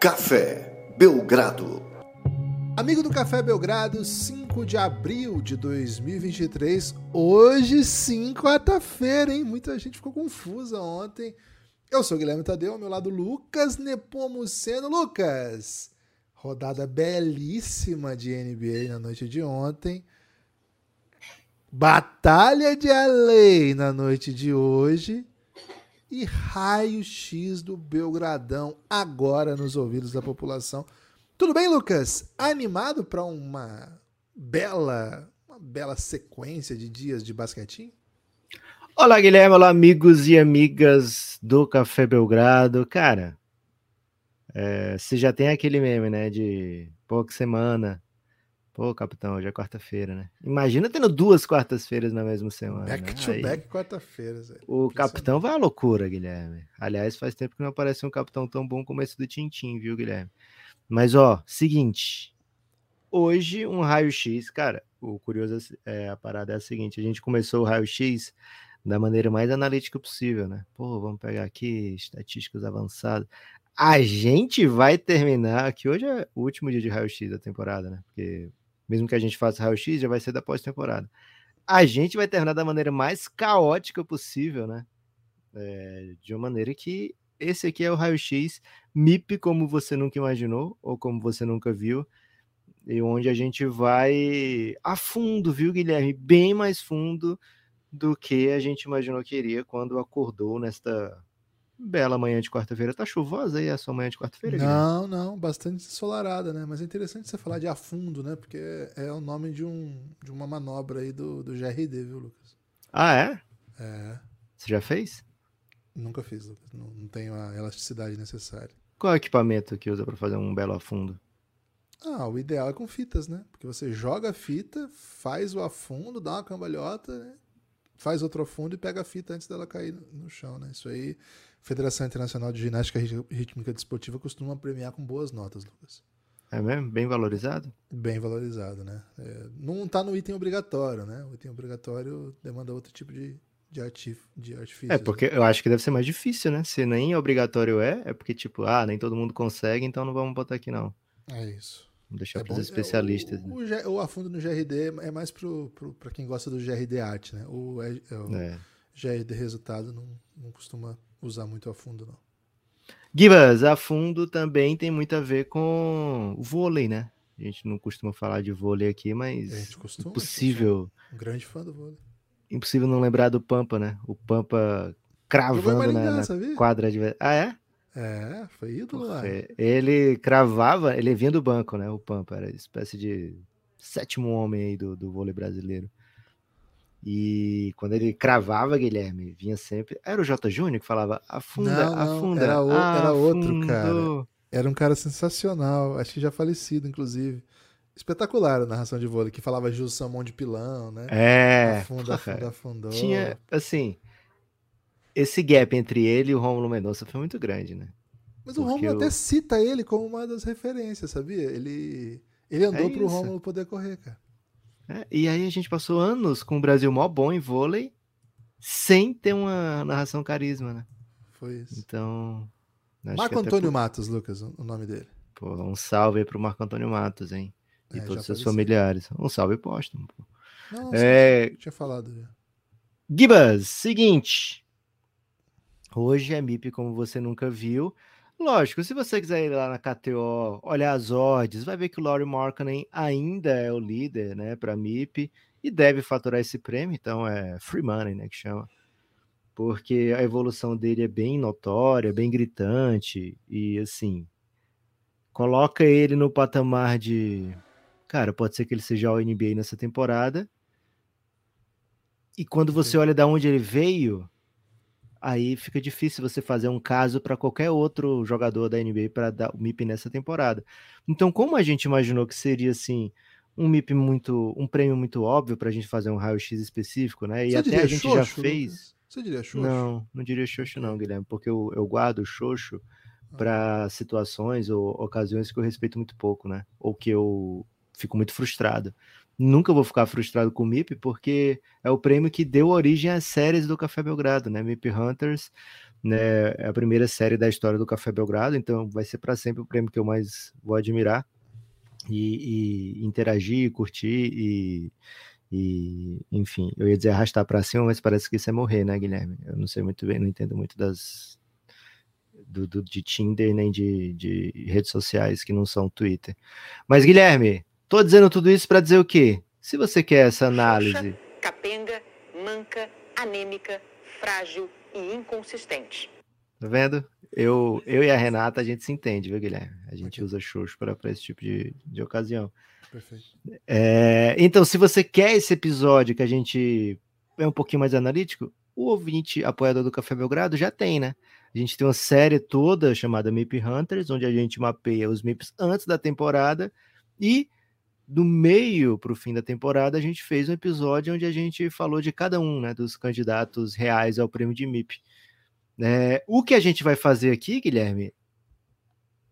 Café Belgrado. Amigo do Café Belgrado, 5 de abril de 2023. Hoje sim, quarta-feira, hein? Muita gente ficou confusa ontem. Eu sou o Guilherme Tadeu, ao meu lado Lucas Nepomuceno. Lucas, rodada belíssima de NBA na noite de ontem. Batalha de Alei na noite de hoje e raio-x do Belgradão agora nos ouvidos da população. Tudo bem, Lucas? Animado para uma bela, uma bela sequência de dias de basquetinho? Olá, Guilherme, olá, amigos e amigas do Café Belgrado. Cara, é, você já tem aquele meme, né, de pouca semana, Pô, capitão, hoje é quarta-feira, né? Imagina tendo duas quartas-feiras na mesma semana. Back né? to Aí, back quarta-feiras. O capitão vai à loucura, Guilherme. Aliás, faz tempo que não aparece um capitão tão bom como esse do Tintim, viu, Guilherme? Mas, ó, seguinte. Hoje, um raio-x, cara, o curioso é a parada é a seguinte: a gente começou o raio-x da maneira mais analítica possível, né? Pô, vamos pegar aqui estatísticas avançadas. A gente vai terminar, que hoje é o último dia de raio-x da temporada, né? Porque mesmo que a gente faça raio-x, já vai ser da pós-temporada. A gente vai terminar da maneira mais caótica possível, né? É, de uma maneira que esse aqui é o raio-x MIP como você nunca imaginou ou como você nunca viu, e onde a gente vai a fundo, viu, Guilherme? Bem mais fundo do que a gente imaginou que iria quando acordou nesta bela manhã de quarta-feira. Tá chuvosa aí a sua manhã de quarta-feira? Não, não, bastante ensolarada, né? Mas é interessante você falar de afundo, né? Porque é o nome de, um, de uma manobra aí do, do GRD, viu, Lucas? Ah, é? É. Você já fez? Nunca fiz, Lucas. Não, não tenho a elasticidade necessária. Qual é o equipamento que usa para fazer um belo afundo? Ah, o ideal é com fitas, né? Porque você joga a fita, faz o afundo, dá uma cambalhota, né? faz outro afundo e pega a fita antes dela cair no chão, né? Isso aí Federação Internacional de Ginástica Rítmica Desportiva costuma premiar com boas notas, Lucas. É mesmo? Bem valorizado? Bem valorizado, né? É, não está no item obrigatório, né? O item obrigatório demanda outro tipo de, de, artif, de artifício. É, porque né? eu acho que deve ser mais difícil, né? Se nem obrigatório é, é porque, tipo, ah, nem todo mundo consegue, então não vamos botar aqui, não. É isso. Vamos deixar é para os especialistas. É, o, né? o, o, afundo no GRD é mais para quem gosta do GRD Arte, né? O, é, o é. GRD Resultado não, não costuma usar muito a fundo, não. Gibas, a fundo também tem muito a ver com o vôlei, né? A gente não costuma falar de vôlei aqui, mas costuma, impossível. Um grande fã do vôlei. Impossível não lembrar do Pampa, né? O Pampa cravando Maringá, na, na quadra de. Ah, é? É, foi ídolo lá. Ele cravava, ele vinha do banco, né? O Pampa era espécie de sétimo homem aí do, do vôlei brasileiro. E quando ele cravava, Guilherme, vinha sempre. Era o J. Júnior que falava afunda, não, não, afunda. Era, o, era outro cara. Era um cara sensacional, acho que já falecido, inclusive. Espetacular a narração de vôlei, que falava Jus Samon de pilão, né? É. Afunda, afunda, afundou. Tinha, assim, esse gap entre ele e o Romulo Mendonça foi muito grande, né? Mas Porque o Romulo até cita ele como uma das referências, sabia? Ele, ele andou é pro Romulo poder correr, cara. É, e aí a gente passou anos com o Brasil mó bom em vôlei, sem ter uma narração carisma, né? Foi isso. Então. Marco Antônio por... Matos, Lucas, o nome dele. Pô, um salve aí pro Marco Antônio Matos, hein? E é, todos os seus familiares. Um salve póstumo, pô. Não, é... tinha falado já. Gibas, seguinte. Hoje é MIP como você nunca viu. Lógico, se você quiser ir lá na KTO, olhar as odds, vai ver que o Laurie Markkanen ainda é o líder, né, para MIP e deve faturar esse prêmio, então é free money, né, que chama. Porque a evolução dele é bem notória, bem gritante e assim, coloca ele no patamar de, cara, pode ser que ele seja o NBA nessa temporada. E quando você olha da onde ele veio, aí fica difícil você fazer um caso para qualquer outro jogador da NBA para dar o MIP nessa temporada. Então, como a gente imaginou que seria assim um MIP muito, um prêmio muito óbvio para a gente fazer um raio-x específico, né? E você até a gente xoxo, já fez. Você diria xoxo? Não, não diria xoxo não, Guilherme, porque eu, eu guardo xoxo ah. para situações ou ocasiões que eu respeito muito pouco, né? Ou que eu fico muito frustrado nunca vou ficar frustrado com o MIP, porque é o prêmio que deu origem às séries do Café Belgrado, né? MIP Hunters, né? É a primeira série da história do Café Belgrado, então vai ser para sempre o prêmio que eu mais vou admirar e, e interagir, curtir e, e, enfim, eu ia dizer arrastar para cima, mas parece que isso é morrer, né, Guilherme? Eu não sei muito bem, não entendo muito das do, do de Tinder nem de, de redes sociais que não são Twitter. Mas Guilherme, tô dizendo tudo isso para dizer o quê? Se você quer essa análise, Xoxa, capenga, manca, anêmica, frágil e inconsistente. Tá vendo? Eu, eu e a Renata, a gente se entende, viu, Guilherme? A gente usa Xoxo para esse tipo de, de ocasião. Perfeito. É, então, se você quer esse episódio que a gente é um pouquinho mais analítico, o ouvinte apoiador do Café Belgrado já tem, né? A gente tem uma série toda chamada MIP Hunters, onde a gente mapeia os MIPs antes da temporada e do meio para o fim da temporada a gente fez um episódio onde a gente falou de cada um, né, dos candidatos reais ao prêmio de MIP. É, o que a gente vai fazer aqui, Guilherme,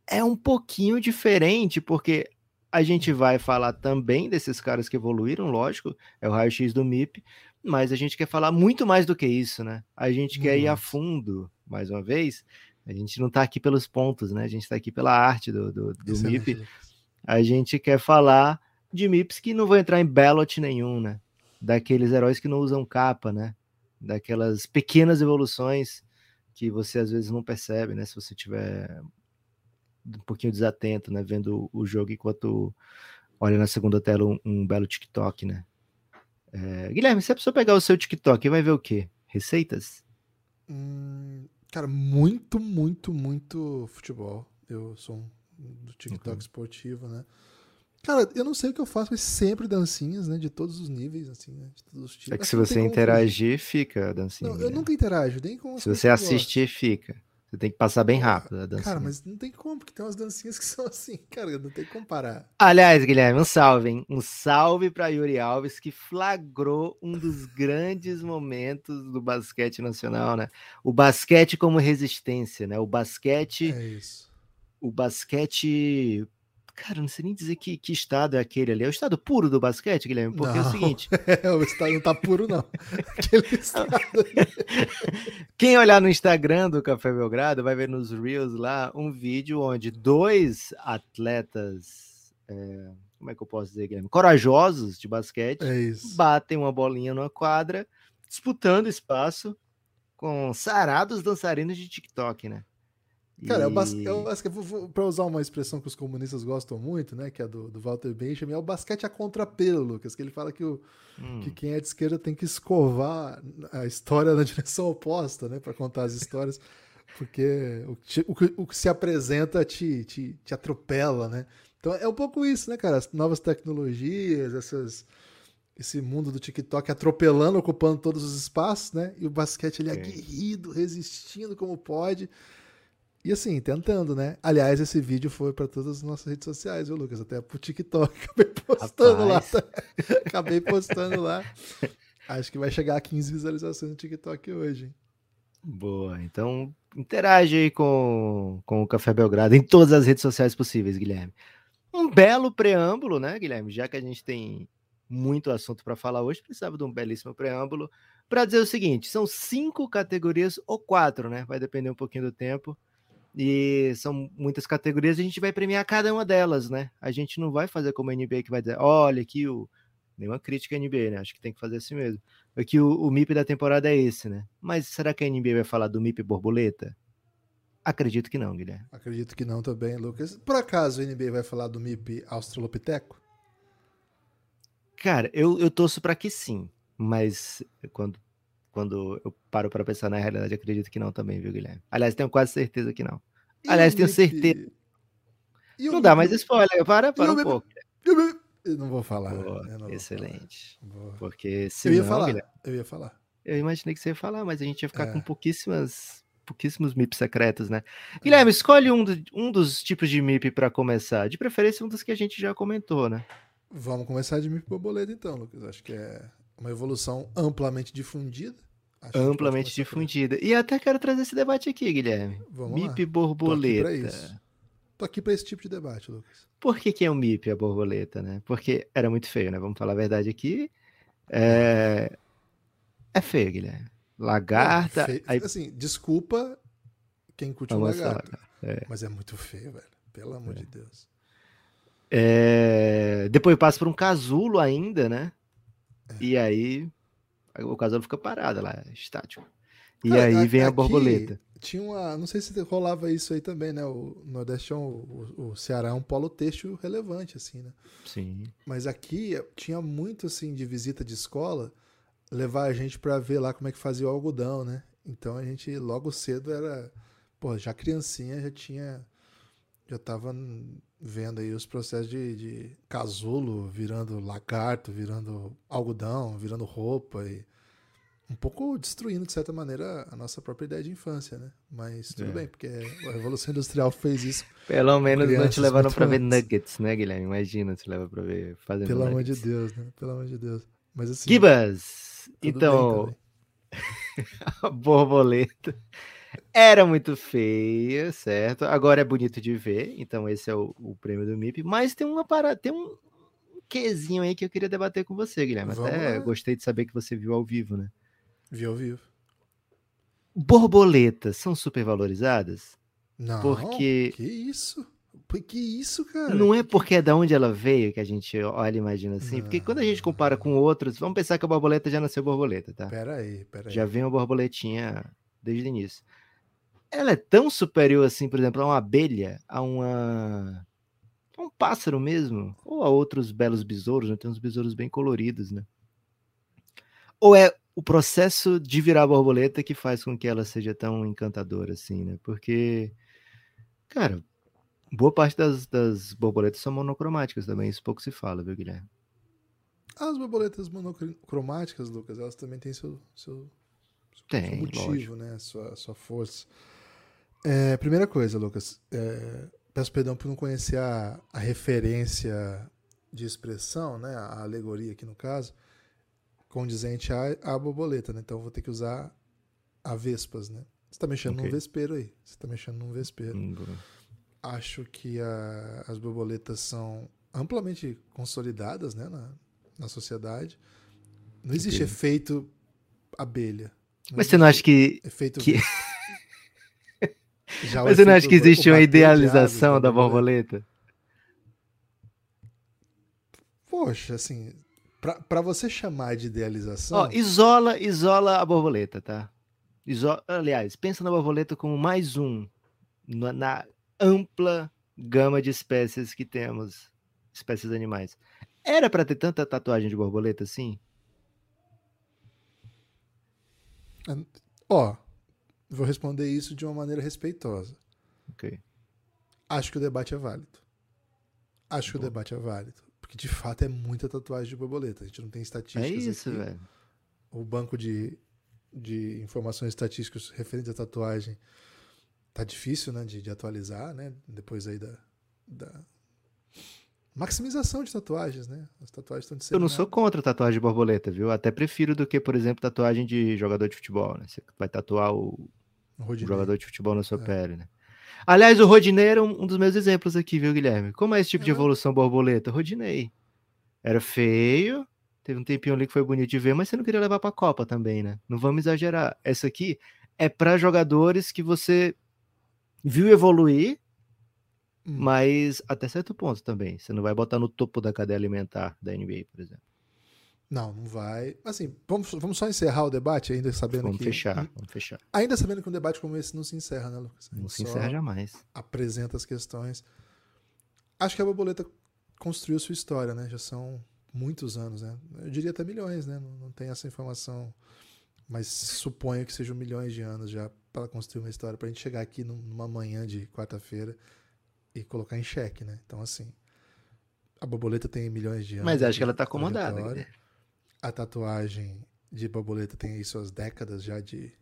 é um pouquinho diferente, porque a gente vai falar também desses caras que evoluíram, lógico, é o raio-x do MIP, mas a gente quer falar muito mais do que isso, né? A gente quer ir a fundo, mais uma vez. A gente não está aqui pelos pontos, né? A gente está aqui pela arte do, do, do Excelente, MIP. A gente quer falar de MIPs que não vão entrar em ballot nenhum, né? Daqueles heróis que não usam capa, né? Daquelas pequenas evoluções que você às vezes não percebe, né? Se você tiver um pouquinho desatento, né? Vendo o jogo enquanto olha na segunda tela um, um belo TikTok, né? É, Guilherme, se a pessoa pegar o seu TikTok, vai ver o quê? Receitas? Hum, cara, muito, muito, muito futebol. Eu sou um do TikTok Uhum. esportivo, né? Cara, eu não sei o que eu faço, mas sempre dancinhas, né? De todos os níveis, assim, né? De todos os tipos. É que se você interagir, fica a dancinha. Não, eu Guilherme. nunca interajo, nem com Se você eu gosto. assistir, fica. Você tem que passar bem rápido a dancinha. Cara, mas não tem como, porque tem umas dancinhas que são assim, cara, não tem como comparar. Aliás, Guilherme, um salve, hein? Um salve para Yuri Alves, que flagrou um dos grandes momentos do basquete nacional, né? O basquete como resistência, né? O basquete, É isso. o basquete. Cara, não sei nem dizer que, que estado é aquele ali. É o estado puro do basquete, Guilherme? Porque é o Não. seguinte: É, o estado não tá puro, não. Aquele estado. Quem olhar no Instagram do Café Belgrado vai ver nos Reels lá um vídeo onde dois atletas, é, como é que eu posso dizer, Guilherme? Corajosos de basquete, É batem uma bolinha numa quadra, disputando espaço com sarados dançarinos de TikTok, né? Cara, é o, bas... E- é o basquete, vou- vou- pra usar uma expressão que os comunistas gostam muito, né, que é do, do Walter Benjamin, é o basquete a contrapelo, Lucas, que ele fala que, o, Hum, que quem é de esquerda tem que escovar a história na direção oposta, né, pra contar as histórias, porque o, que o que, o que se apresenta te, te, te atropela, né. Então é um pouco isso, né, cara, as novas tecnologias, essas... Esse mundo do TikTok atropelando, ocupando todos os espaços, né? E o basquete ele É. aguerrido, resistindo como pode. E assim, tentando, né? Aliás, esse vídeo foi para todas as nossas redes sociais, viu, Lucas? Até pro TikTok. Acabei postando Rapaz. lá. Acabei postando lá. Acho que vai chegar a 15 visualizações no TikTok hoje. hein? Boa, então interage aí com, com o Café Belgrado em todas as redes sociais possíveis, Guilherme. Um belo preâmbulo, né, Guilherme? Já que a gente tem muito assunto para falar hoje, precisava de um belíssimo preâmbulo para dizer o seguinte: são cinco categorias ou quatro, né? Vai depender um pouquinho do tempo. E são muitas categorias, a gente vai premiar cada uma delas, né? A gente não vai fazer como a NBA que vai dizer, olha aqui o. Nenhuma crítica à NBA, né? Acho que tem que fazer assim mesmo. Aqui o, o MIP da temporada é esse, né? Mas será que a NBA vai falar do MIP borboleta? Acredito que não, Guilherme. Acredito que não também, Lucas. Por acaso o NBA vai falar do MIP Australopiteco? Cara, eu, eu torço para que sim, mas quando, quando eu paro para pensar na realidade, acredito que não também, viu, Guilherme? Aliás, tenho quase certeza que não. Aliás, tenho certeza. Não dá mais spoiler, para, para um pouco. Eu não vou falar. Boa, não vou excelente. falar. Boa. Porque se Eu ia não, falar. Guilherme, Eu ia falar. eu imaginei que você ia falar, mas a gente ia ficar É. com pouquíssimas, pouquíssimos MIP secretos, né? Guilherme, escolhe um, do- um dos tipos de MIP para começar. De preferência, um dos que a gente já comentou, né? Vamos começar de MIP borboleta então, Lucas. Acho que é uma evolução amplamente difundida. Acho Amplamente difundida. E até quero trazer esse debate aqui, Guilherme. Vamos MIP lá. Tô aqui pra borboleta. isso. Tô aqui pra esse tipo de debate, Lucas. Por que, que é um MIP a borboleta, né? Porque era muito feio, né? Vamos falar a verdade aqui. É, é feio, Guilherme. lagarta. Fe- aí Assim, desculpa quem curte o lagarto. é. Mas é muito feio, velho. Pelo amor de Deus. É, Depois passa por um casulo ainda, né? É. E aí o casulo fica parado lá, estático. E Cara, aí a- vem a borboleta. Tinha uma. Não sei se rolava isso aí também, né? O Nordeste é um, o, o Ceará é um polo têxtil relevante, assim, né? Sim. Mas aqui tinha muito, assim, de visita de escola, levar a gente pra ver lá como é que fazia o algodão, né? Então a gente logo cedo era. Pô, já criancinha já tinha. Já tava vendo aí os processos de, de casulo virando lagarto, virando algodão, virando roupa e um pouco destruindo, de certa maneira, a nossa própria ideia de infância, né? Mas tudo É. bem, porque a Revolução Industrial fez isso. Pelo menos não te levaram pra ver nuggets, né, Guilherme? Imagina se leva pra ver fazendo Pelo amor de nuggets. Deus, né? Pelo amor de Deus. Mas assim. Gibas! bem Então, a borboleta era muito feia, certo? Agora é bonito de ver, então esse é o, o prêmio do MIP. Mas tem uma parada, tem um quezinho aí que eu queria debater com você, Guilherme. Vamos Até lá. gostei de saber que você viu ao vivo, né? Viu ao vivo. Borboletas são supervalorizadas? Não. Porque- Que isso? Que isso, cara? Não é porque é da onde ela veio que a gente olha e imagina assim. Porque quando a gente compara com outros, vamos pensar que a borboleta já nasceu borboleta, tá? Pera aí, pera aí. Já vem uma borboletinha desde o início. Ela é tão superior assim, por exemplo, a uma abelha, a uma a um pássaro mesmo, ou a outros belos besouros, né? Tem uns besouros bem coloridos, né? Ou é o processo de virar borboleta que faz com que ela seja tão encantadora assim, né? Porque, cara, boa parte das, das borboletas são monocromáticas também, isso pouco se fala, viu, Guilherme? As borboletas monocromáticas, Lucas, elas também têm seu, seu, seu Tem, motivo, lógico. né? Sua, sua força. É, primeira coisa, Lucas, é, peço perdão por não conhecer a, a referência de expressão, né? A alegoria aqui no caso, condizente à, à borboleta, né? Então vou ter que usar a vespas, né? Você está mexendo Ok. num vespeiro aí. Você está mexendo num vespeiro. Hum, acho que a- as borboletas são amplamente consolidadas né, na, na sociedade. Não existe Ok. efeito abelha. Mas você não acha que Efeito que-. Já Mas você não acha que existe uma idealização da borboleta? Poxa, assim, pra, pra você chamar de idealização, Ó, isola, isola a borboleta, tá? Iso... Aliás, pensa na borboleta como mais um na, na ampla gama de espécies que temos, espécies animais. Era pra ter tanta tatuagem de borboleta assim? ó, vou responder isso de uma maneira respeitosa. Ok. Acho que o debate é válido. Acho que o Bom. debate é válido. Porque de fato é muita tatuagem de borboleta. A gente não tem estatísticas. É isso, aqui. velho. o banco de, de informações estatísticas referentes à tatuagem tá difícil, né, de, de atualizar, né, depois aí da, da maximização de tatuagens, né, as tatuagens estão Eu não sou contra tatuagem de borboleta, viu? Até prefiro do que, por exemplo, tatuagem de jogador de futebol, né? Você vai tatuar o, o jogador de futebol na sua É. pele, né? Aliás, o Rodinei era um, um dos meus exemplos aqui, viu, Guilherme? Como é esse tipo de É. evolução borboleta? Rodinei. Era feio, teve um tempinho ali que foi bonito de ver, mas você não queria levar pra Copa também, né? Não vamos exagerar. Essa aqui é para jogadores que você viu evoluir, Hum. mas até certo ponto também. Você não vai botar no topo da cadeia alimentar da NBA, por exemplo. Não, não vai. Assim, vamos, vamos só encerrar o debate, ainda sabendo Vamos que. fechar, vamos fechar. Ainda sabendo que um debate como esse não se encerra, né, Lucas? Não se encerra jamais. apresenta as questões. Acho que a borboleta construiu sua história, né? Já são muitos anos, né? Eu diria até milhões, né? Não, não tem essa informação, mas suponho que sejam milhões de anos já para construir uma história, para a gente chegar aqui num- numa manhã de quarta-feira e colocar em xeque, né? Então, assim, a borboleta tem milhões de anos. Mas acho que ela tá acomodada. trajetória. A tatuagem de borboleta tem aí suas décadas já de,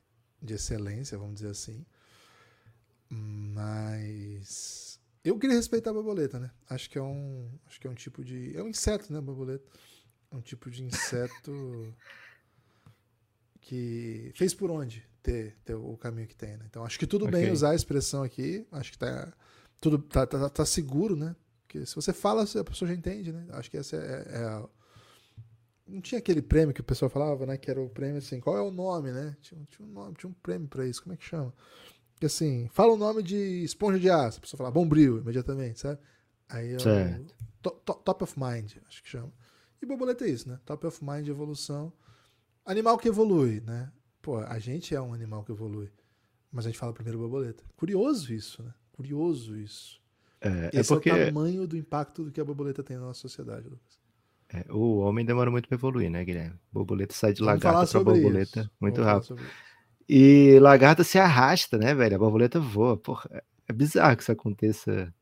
de excelência, vamos dizer assim. Mas eu queria respeitar a borboleta, né? Acho que é um, acho que é um tipo de, é um inseto, né, borboleta? É um tipo de inseto que fez por onde ter, ter o caminho que tem, né? Então acho que tudo bem Ok. usar a expressão aqui, acho que tá tudo tá, tá, tá seguro, né? Porque se você fala, a pessoa já entende, né? Acho que essa é, é a, Não tinha aquele prêmio que o pessoal falava, né? Que era o prêmio assim, qual é o nome, né? Tinha, tinha um nome, tinha um prêmio pra isso, como é que chama? Que assim, fala o nome de esponja de aço, a pessoa fala bombril imediatamente, sabe? Aí é Certo. to- to- top of mind, acho que chama. E borboleta é isso, né? Top of mind, evolução. Animal que evolui, né? Pô, a gente é um animal que evolui. Mas a gente fala primeiro borboleta. Curioso isso, né? Curioso isso. É, é Esse porque é o tamanho do impacto do que a borboleta tem na nossa sociedade, Lucas. É, o homem demora muito pra evoluir, né, Guilherme? Borboleta sai de Vamos lagarta pra sobre borboleta isso. muito Vamos rápido. E lagarta se arrasta, né, velho? A borboleta voa. Porra, é- é bizarro que isso aconteça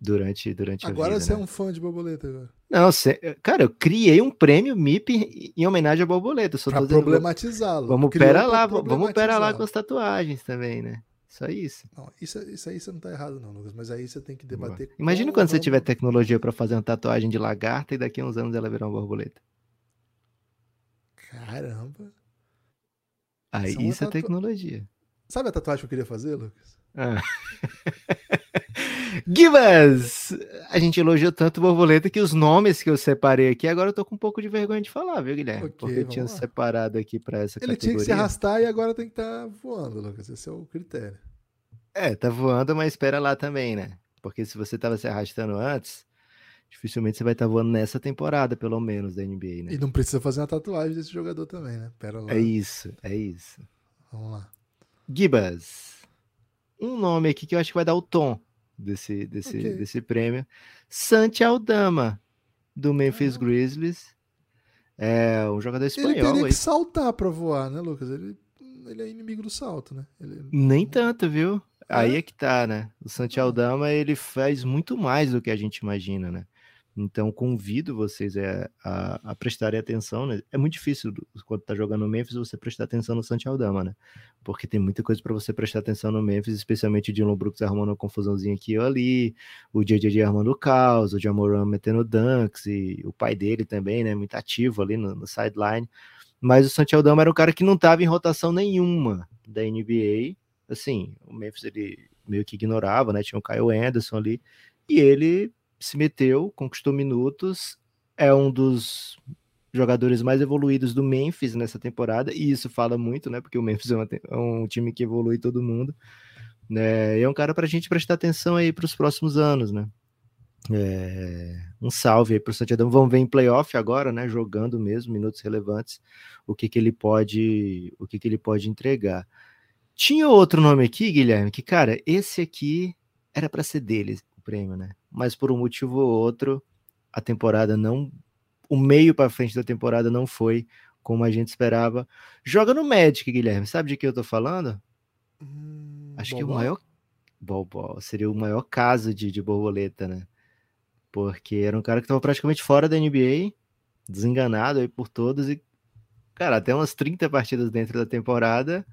durante, durante a Agora vida, você é né? um fã de borboleta agora. Não, cê- cara, eu criei um prêmio MIP em homenagem à borboleta. Só Pra problematizá-lo. vamos Criou pera lá, vamos pera lá com as tatuagens também, né? Só isso. Não, isso, isso aí você não tá errado, não, Lucas. Mas aí você tem que debater. Imagina quando você tiver tecnologia pra fazer uma tatuagem de lagarta e daqui a uns anos ela virar uma borboleta. Caramba. Aí Isso é isso é tatu- tecnologia. Sabe a tatuagem que eu queria fazer, Lucas? Ah. Gibas! A gente elogiou tanto borboleta que os nomes que eu separei aqui, agora eu tô com um pouco de vergonha de falar, viu, Guilherme? Ok, Porque eu tinha lá. separado aqui pra essa Ele tinha categoria. que se arrastar e agora tem que estar voando, Lucas. Esse é o critério. É, tá voando, mas espera lá também, né? Porque se você tava se arrastando antes, dificilmente você vai estar voando nessa temporada, pelo menos, da NBA, né? E não precisa fazer uma tatuagem desse jogador também, né? Pera lá. É isso, é isso. Vamos lá. Gibas, um nome aqui que eu acho que vai dar o tom desse, desse, Ok. desse prêmio. Santi Aldama, do Memphis Ah. Grizzlies. É um jogador Ele espanhol. teria aí. que saltar pra voar, né, Lucas? Ele, ele é inimigo do salto, né? Ele... Nem tanto, viu? Aí É? é que tá, né? O Santi Aldama, ele faz muito mais do que a gente imagina, né? Então, convido vocês é, a, a prestarem atenção, né? É muito difícil, quando tá jogando no Memphis, você prestar atenção no Santi Aldama, né? Porque tem muita coisa para você prestar atenção no Memphis, especialmente o Dylan Brooks arrumando uma confusãozinha aqui ou ali, o JJJ armando caos, o Jamoran metendo dunks, e o pai dele também, né? Muito ativo ali no, no sideline. Mas o Santi Aldama era um cara que não tava em rotação nenhuma da NBA, assim, o Memphis ele meio que ignorava, né? Tinha o Kyle Anderson ali, e ele se meteu, conquistou minutos, é um dos jogadores mais evoluídos do Memphis nessa temporada, e isso fala muito, né? Porque o Memphis é, uma é um time que evolui todo mundo, né? E é um cara pra gente prestar atenção aí para os próximos anos, né? É, um salve aí pro Santiago. Vamos ver em playoff agora, né? Jogando mesmo, minutos relevantes, o que que ele pode, o que que ele pode entregar. Tinha outro nome aqui, Guilherme, que, cara, esse aqui era para ser dele, o prêmio, né? Mas por um motivo ou outro, a temporada não. O meio para frente da temporada não foi como a gente esperava. Joga no Magic, Guilherme. Sabe de que eu tô falando? Hum, Acho que o maior. Bobó seria o maior caso de, de borboleta, né? Porque era um cara que tava praticamente fora da NBA, desenganado aí por todos, e, cara, até umas 30 partidas dentro da temporada,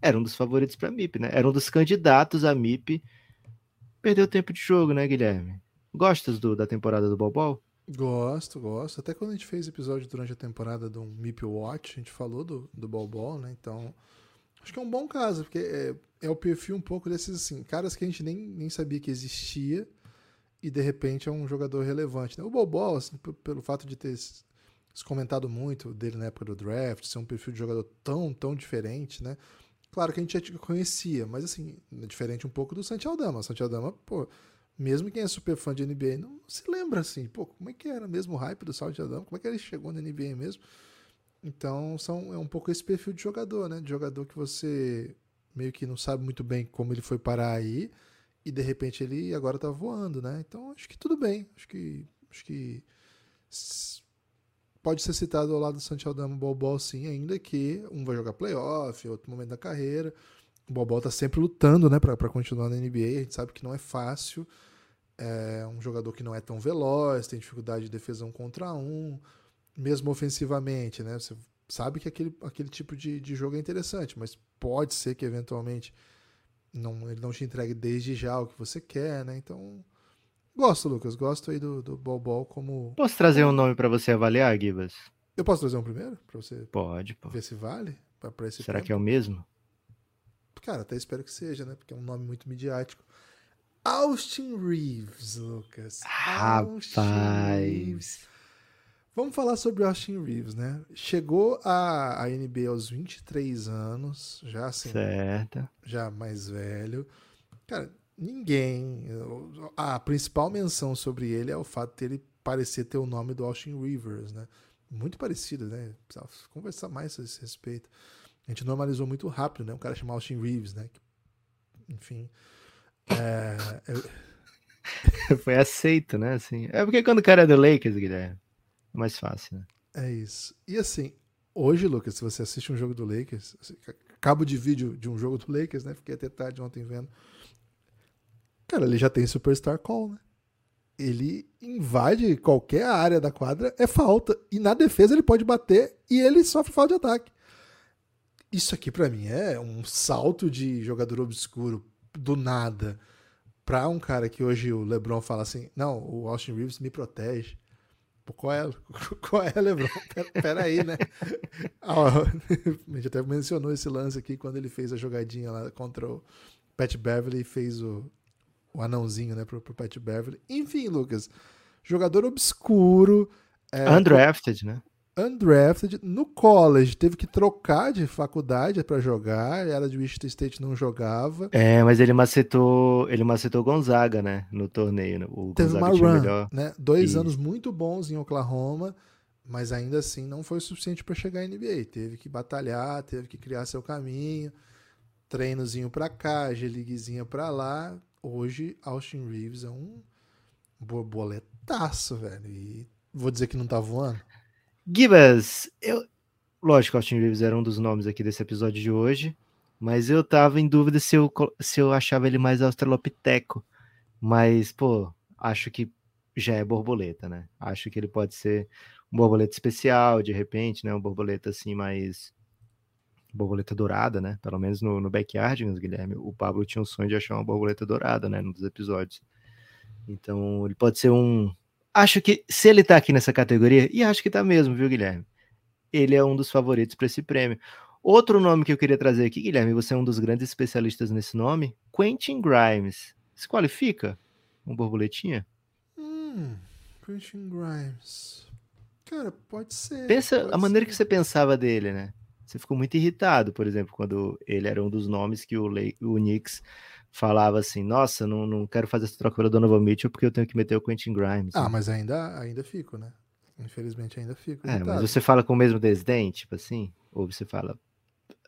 era um dos favoritos para MIP, né? Era um dos candidatos a MIP. Perdeu tempo de jogo, né, Guilherme? Gostas do, da temporada do Bobol? Gosto, gosto. Até quando a gente fez episódio durante a temporada do MIP Watch, a gente falou do, do Ball, né? Então, acho que é um bom caso, porque é, é o perfil um pouco desses, assim, caras que a gente nem, nem sabia que existia e de repente é um jogador relevante. Né? O Ball, assim, pelo fato de ter se comentado muito dele na época do draft, ser um perfil de jogador tão, tão diferente, né? Claro que a gente já conhecia, mas assim, é diferente um pouco do Santi Aldama. O Santi Aldama, pô, mesmo quem é super fã de NBA não se lembra assim, pô, como é que era mesmo o hype do Santi Aldama? Como é que ele chegou na NBA mesmo? Então, são, é um pouco esse perfil de jogador, né? De jogador que você meio que não sabe muito bem como ele foi parar aí e de repente ele agora tá voando, né? Então, acho que tudo bem. Acho que acho que pode ser citado ao lado do Santi Aldama Bol Bol sim, ainda que um vai jogar playoff, outro momento da carreira. O Bol Bol tá sempre lutando, né, para continuar na NBA. A gente sabe que não é fácil. É um jogador que não é tão veloz, tem dificuldade de defesa um contra um, mesmo ofensivamente, né? Você sabe que aquele, aquele tipo de, de jogo é interessante, mas pode ser que eventualmente não, ele não te entregue desde já o que você quer, né? Então, gosto, Lucas, gosto aí do, do Bol Bol como. Posso trazer um nome para você avaliar, Gibas? Eu posso trazer um primeiro? Pra você Pode, pô. ver se vale? Pra, pra esse Será tempo? que é o mesmo? Cara, até espero que seja, né? Porque é um nome muito midiático. Austin Reeves, Lucas. Austin Reeves. Rapaz. Vamos falar sobre Austin Reeves, né? Chegou a, a NBA aos 23 anos, já assim, Certo. já mais velho. Cara, ninguém. A principal menção sobre ele é o fato de ele parecer ter o nome do Austin Rivers, né? Muito parecido, né? Precisava conversar mais a esse respeito. A gente normalizou muito rápido, né? Um cara chamado Austin Reeves, né? Enfim. É, eu- Foi aceito, né? Assim. É porque quando o cara é do Lakers, Guilherme, é mais fácil, né? É isso. E assim, hoje, Lucas, se você assiste um jogo do Lakers, assim, cabo de vídeo de um jogo do Lakers, né? Fiquei até tarde ontem vendo. Cara, ele já tem Superstar Call, né? Ele invade qualquer área da quadra, é falta. E na defesa ele pode bater e ele sofre falta de ataque. Isso aqui pra mim é um salto de jogador obscuro do nada pra um cara que hoje o LeBron fala assim: "Não, o Austin Reeves me protege". Pô, Qual é, qual é, Lebron? Pera, pera aí, né? A gente até mencionou esse lance aqui quando ele fez a jogadinha lá contra o Pat Beverly e fez o, o anãozinho, né, pro, pro Pat Beverly. Enfim, Lucas, jogador obscuro, é, Undrafted, né? Undrafted, no college, teve que trocar de faculdade pra jogar, era de Wichita State, não jogava. É, mas ele macetou, ele macetou Gonzaga, né? No torneio. né? O Teve Gonzaga uma tinha o run, melhor. né? Dois Isso. anos muito bons em Oklahoma, mas ainda assim não foi o suficiente para chegar à NBA. Teve que batalhar, teve que criar seu caminho, treinozinho pra cá, G-Leaguezinha pra lá. Hoje, Austin Reeves é um borboletaço, velho. E vou dizer que não tá voando. Gibas, eu. Lógico, Austin Reeves era um dos nomes aqui desse episódio de hoje, mas eu tava em dúvida se eu, se eu achava ele mais australopiteco. Mas, pô, acho que já é borboleta, né? Acho que ele pode ser um borboleta especial, de repente, né? Um borboleta assim mais. Borboleta dourada, né? Pelo menos no, no backyard, Guilherme. O Pablo tinha o sonho de achar uma borboleta dourada, né? Num dos episódios. Então, ele pode ser um. Acho que se ele tá aqui nessa categoria, e acho que tá mesmo, viu, Guilherme? Ele é um dos favoritos para esse prêmio. Outro nome que eu queria trazer aqui, Guilherme, você é um dos grandes especialistas nesse nome, Quentin Grimes. Se qualifica? Um borboletinha? Hum, Christian Grimes. Cara, pode ser. Pensa pode a maneira ser. que você pensava dele, né? Você ficou muito irritado, por exemplo, quando ele era um dos nomes que o, Le- o Knicks falava assim: Nossa, não, não quero fazer essa troca pelo Donovan Mitchell porque eu tenho que meter o Quentin Grimes. Ah, mas ainda, ainda fico, né? Infelizmente ainda fico. É, mas você fala com o mesmo desdém, tipo assim? Ou você fala,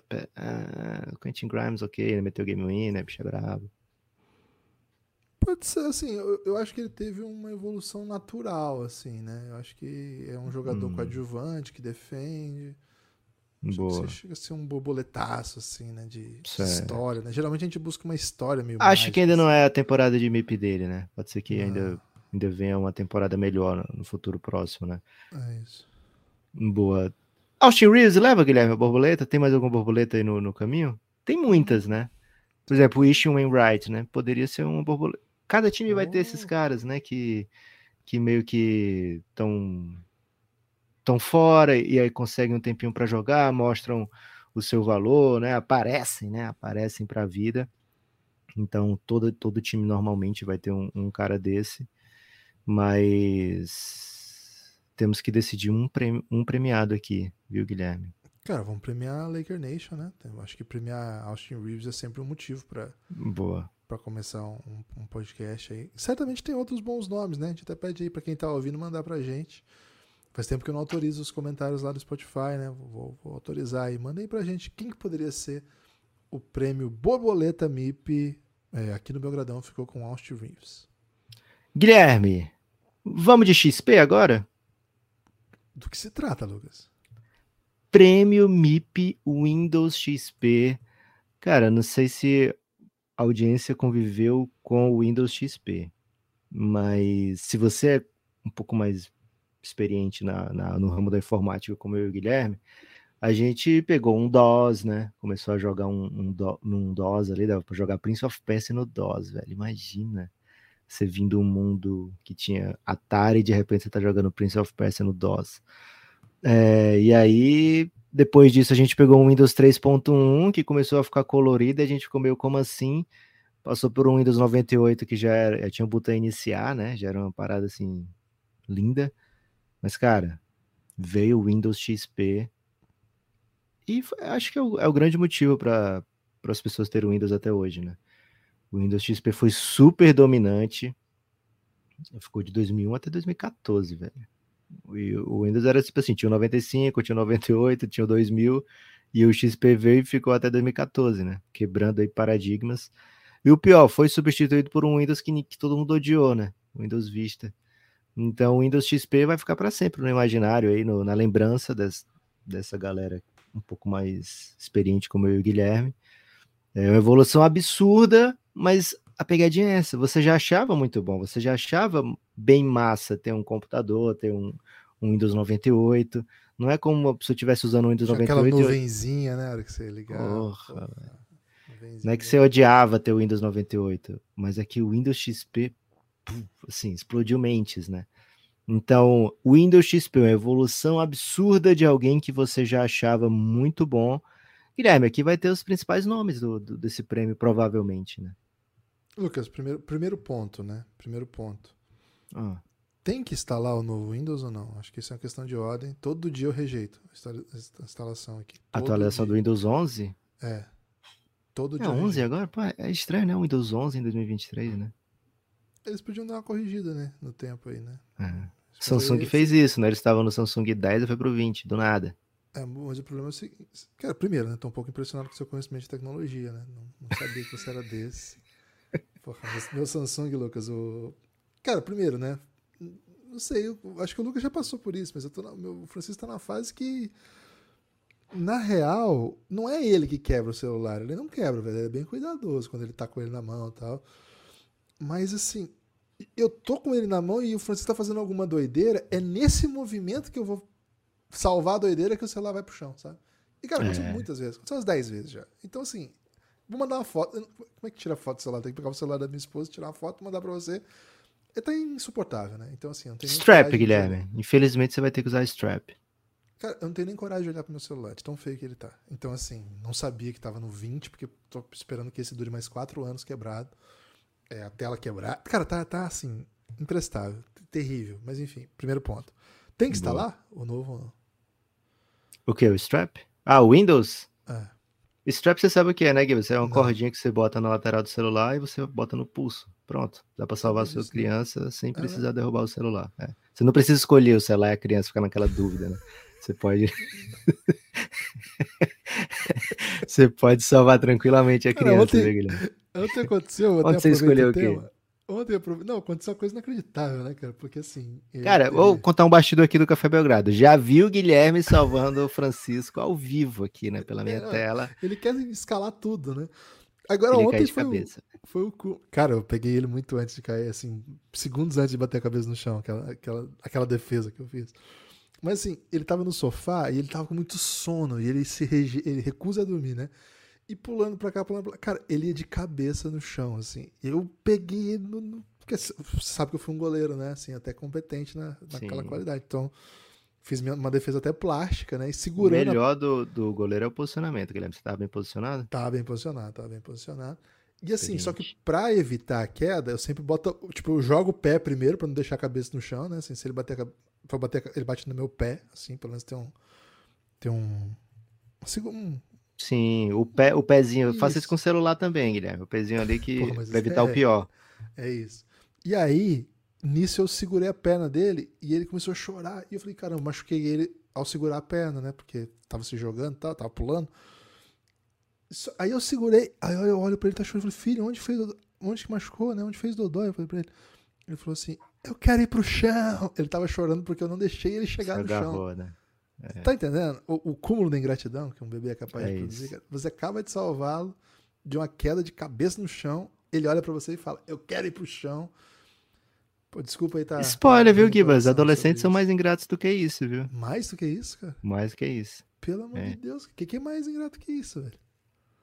"Pe- ah, Quentin Grimes, ok, ele meteu game win, né, bicho é brabo. Pode ser, assim, eu, eu acho que ele teve uma evolução natural, assim, né? Eu acho que é um jogador Hum. coadjuvante, que defende. Boa. Chega a ser um borboletaço, assim, né? De Certo. história, né? Geralmente a gente busca uma história meio Acho que ainda não assim. é a temporada de MIP dele, né? Pode ser que Não. ainda, ainda venha uma temporada melhor no- futuro próximo, né? É isso. Boa. Austin Reeves, leva, Guilherme, a borboleta? Tem mais alguma borboleta aí no, no caminho? Tem muitas, né? Por exemplo, o Isham Wainwright, né? Poderia ser uma borboleta. Cada time vai ter esses Oh. caras, né? Que, que meio que estão tão fora e aí conseguem um tempinho para jogar, mostram o seu valor, né? Aparecem, né? Aparecem para a vida. Então, todo, todo time normalmente vai ter um, um cara desse, mas temos que decidir um, premi- um premiado aqui, viu, Guilherme? Cara, vamos premiar a Laker Nation, né? Eu acho que premiar Austin Reeves é sempre um motivo pra Boa. pra começar um, um podcast aí. Certamente tem outros bons nomes, né? A gente até pede aí pra quem tá ouvindo mandar pra gente. Faz tempo que eu não autorizo os comentários lá do Spotify, né? Vou, vou autorizar aí. Manda aí pra gente quem que poderia ser o prêmio Borboleta MIP. É, aqui no Belgradão ficou com Austin Reeves. Guilherme, vamos de XP agora? Do que se trata, Lucas? Prêmio MIP Windows XP. Cara, não sei se a audiência conviveu com o Windows XP, mas se você é um pouco mais experiente na, na- no ramo da informática, como eu e o Guilherme, a gente pegou um DOS, né? Começou a jogar um, um, Do- num DOS ali, dava pra jogar Prince of Persia no DOS, velho. Imagina você vindo um mundo que tinha Atari e de repente você tá jogando Prince of Persia no DOS. É, e aí, depois disso, a gente pegou um Windows 3.1 que começou a ficar colorido e a gente ficou meio como assim. Passou por um Windows 98 que já, era, já tinha o botão iniciar, né? Já era uma parada assim linda. Mas, cara, veio o Windows XP. E acho que é o, é o grande motivo para as pessoas terem o Windows até hoje, né? O Windows XP foi super dominante. Ficou de 2001 até 2014, velho. E o Windows era tipo assim, tinha o 95, tinha o 98, tinha o 2000, e o XP veio e ficou até 2014, né? Quebrando aí paradigmas. E o pior, foi substituído por um Windows que, que todo mundo odiou, né? O Windows Vista. Então o Windows XP vai ficar para sempre no imaginário aí, no- na lembrança des- dessa galera um pouco mais experiente como eu e o Guilherme. É uma evolução absurda, mas a pegadinha é essa. Você já achava muito bom, você já achava bem massa ter um computador, ter um, um Windows 98. Não é como se eu estivesse usando o Windows Tinha aquela 98. e eu- nuvenzinha, né? A hora que você ligava. Porra. Não é que você odiava ter o Windows 98, mas é que o Windows XP, assim, explodiu mentes, né? Então, o Windows XP é uma evolução absurda de alguém que você já achava muito bom. Guilherme, aqui vai ter os principais nomes do, do- desse prêmio, provavelmente, né? Lucas, primeiro, primeiro ponto, né? Primeiro ponto. Ah, Tem que instalar o novo Windows ou não? Acho que isso é uma questão de ordem. Todo dia eu rejeito a instala- a instalação aqui. Todo atualização dia. do Windows 11? É. Todo É dia. eu 11 rejeito. agora? Pô, é estranho, né? O Windows 11 em 2023, né? Eles podiam dar uma corrigida, né? No tempo aí, né? É. Samsung fez isso, né? Eles estavam no Samsung 10 e foi pro 20, do nada. É, mas o problema é o seguinte. Cara, primeiro, né? Tô um pouco impressionado com o seu conhecimento de tecnologia, né? Não, não sabia que você era desse. Porra, meu Samsung, Lucas, o. Cara, primeiro, né? Não sei, eu acho que o Lucas já passou por isso, mas eu tô na, meu, o Francisco tá na fase que. Na real, não é ele que quebra o celular. Ele não quebra, velho. Ele é bem cuidadoso quando ele tá com ele na mão e tal. Mas assim, eu tô com ele na mão e o Francisco tá fazendo alguma doideira. É nesse movimento que eu vou salvar a doideira que o celular vai pro chão, sabe? E, cara, aconteceu É. muitas vezes. Aconteceu umas 10 vezes já. Então, assim, vou mandar uma foto. Como é que tira foto do celular? Tem que pegar o celular da minha esposa, tirar uma foto, mandar pra você. Ele tá insuportável, né? Então, assim, não nem Strap, coragem de Guilherme. Infelizmente você vai ter que usar strap. Cara, eu não tenho nem coragem de olhar pro meu celular, de tão feio que ele tá. Então, assim, não sabia que tava no 20, porque tô esperando que esse dure mais 4 anos quebrado. É, a tela quebrar. Cara, tá, tá assim, imprestável, terrível. Mas enfim, primeiro ponto. Tem que Boa. instalar o novo ou não? O que? O strap? Ah, o Windows? É. Strap você sabe o que é, né, Gibbs? É uma Não. cordinha que você bota na lateral do celular e você bota no pulso. Pronto. Dá pra salvar a sua criança sem É, né? precisar derrubar o celular. É. Você não precisa escolher o celular e a criança ficar naquela dúvida, né? Você pode. você pode salvar tranquilamente a Cara, criança, ontem- viu, Guilherme? Ontem aconteceu, Onde você escolheu o tema. Ontem eu Não, aconteceu uma coisa inacreditável, né, cara? Porque assim. ele- Cara, vou ele- contar um bastidor aqui do Café Belgrado. Já vi o Guilherme salvando o Francisco ao vivo aqui, né? Pela minha É, tela. Ele quer escalar tudo, né? Agora Ele ontem foi, o- cabeça. foi o cu. Cara, eu peguei ele muito antes de cair, assim, segundos antes de bater a cabeça no chão, aquela, aquela, aquela defesa que eu fiz. Mas assim, ele tava no sofá e ele tava com muito sono e ele se rege- ele recusa a dormir, né? E pulando pra cá, pulando pra lá. Cara, ele ia de cabeça no chão, assim. Eu peguei ele no. no- Porque você sabe que eu fui um goleiro, né? Assim, até competente na, naquela Sim. qualidade. Então, fiz uma defesa até plástica, né? E O segurando a melhor do, do goleiro é o posicionamento, Guilherme. Você tava bem posicionado? Tava bem posicionado, tava bem posicionado. E assim, só que pra evitar a queda, eu sempre boto, tipo, eu jogo o pé primeiro pra não deixar a cabeça no chão, né? Assim, se ele bater, a bater, a ele bate no meu pé, assim, pelo menos tem um tem um assim, um Sim, o, pé, o pezinho. Eu faço isso Isso. com o celular também, Guilherme. O pezinho ali que. Porra, isso evitar o é- pior. é isso. E aí, nisso eu segurei a perna dele e ele começou a chorar. E eu falei, caramba, machuquei ele ao segurar a perna, né? Porque tava se jogando, tal, tava pulando. Isso- Aí eu segurei, aí eu olho pra ele, tá chorando. Eu falei, filho, onde fez? Onde que machucou, né? Onde fez Dodói? Eu falei pra ele. Ele falou assim, eu quero ir pro chão. Ele tava chorando porque eu não deixei ele chegar no chão. agarrou, né? Tá entendendo? O, o cúmulo da ingratidão que um bebê é capaz É de produzir. cara. Você acaba de salvá-lo de uma queda de cabeça no chão. Ele olha pra você e fala, eu quero ir pro chão. Pô, desculpa aí, tá. Spoiler, viu, Gibas? Adolescentes são mais ingratos do que isso, viu? Mais do que isso, cara? Mais que isso. Pelo amor É. de Deus. O que, que é mais ingrato que isso, velho?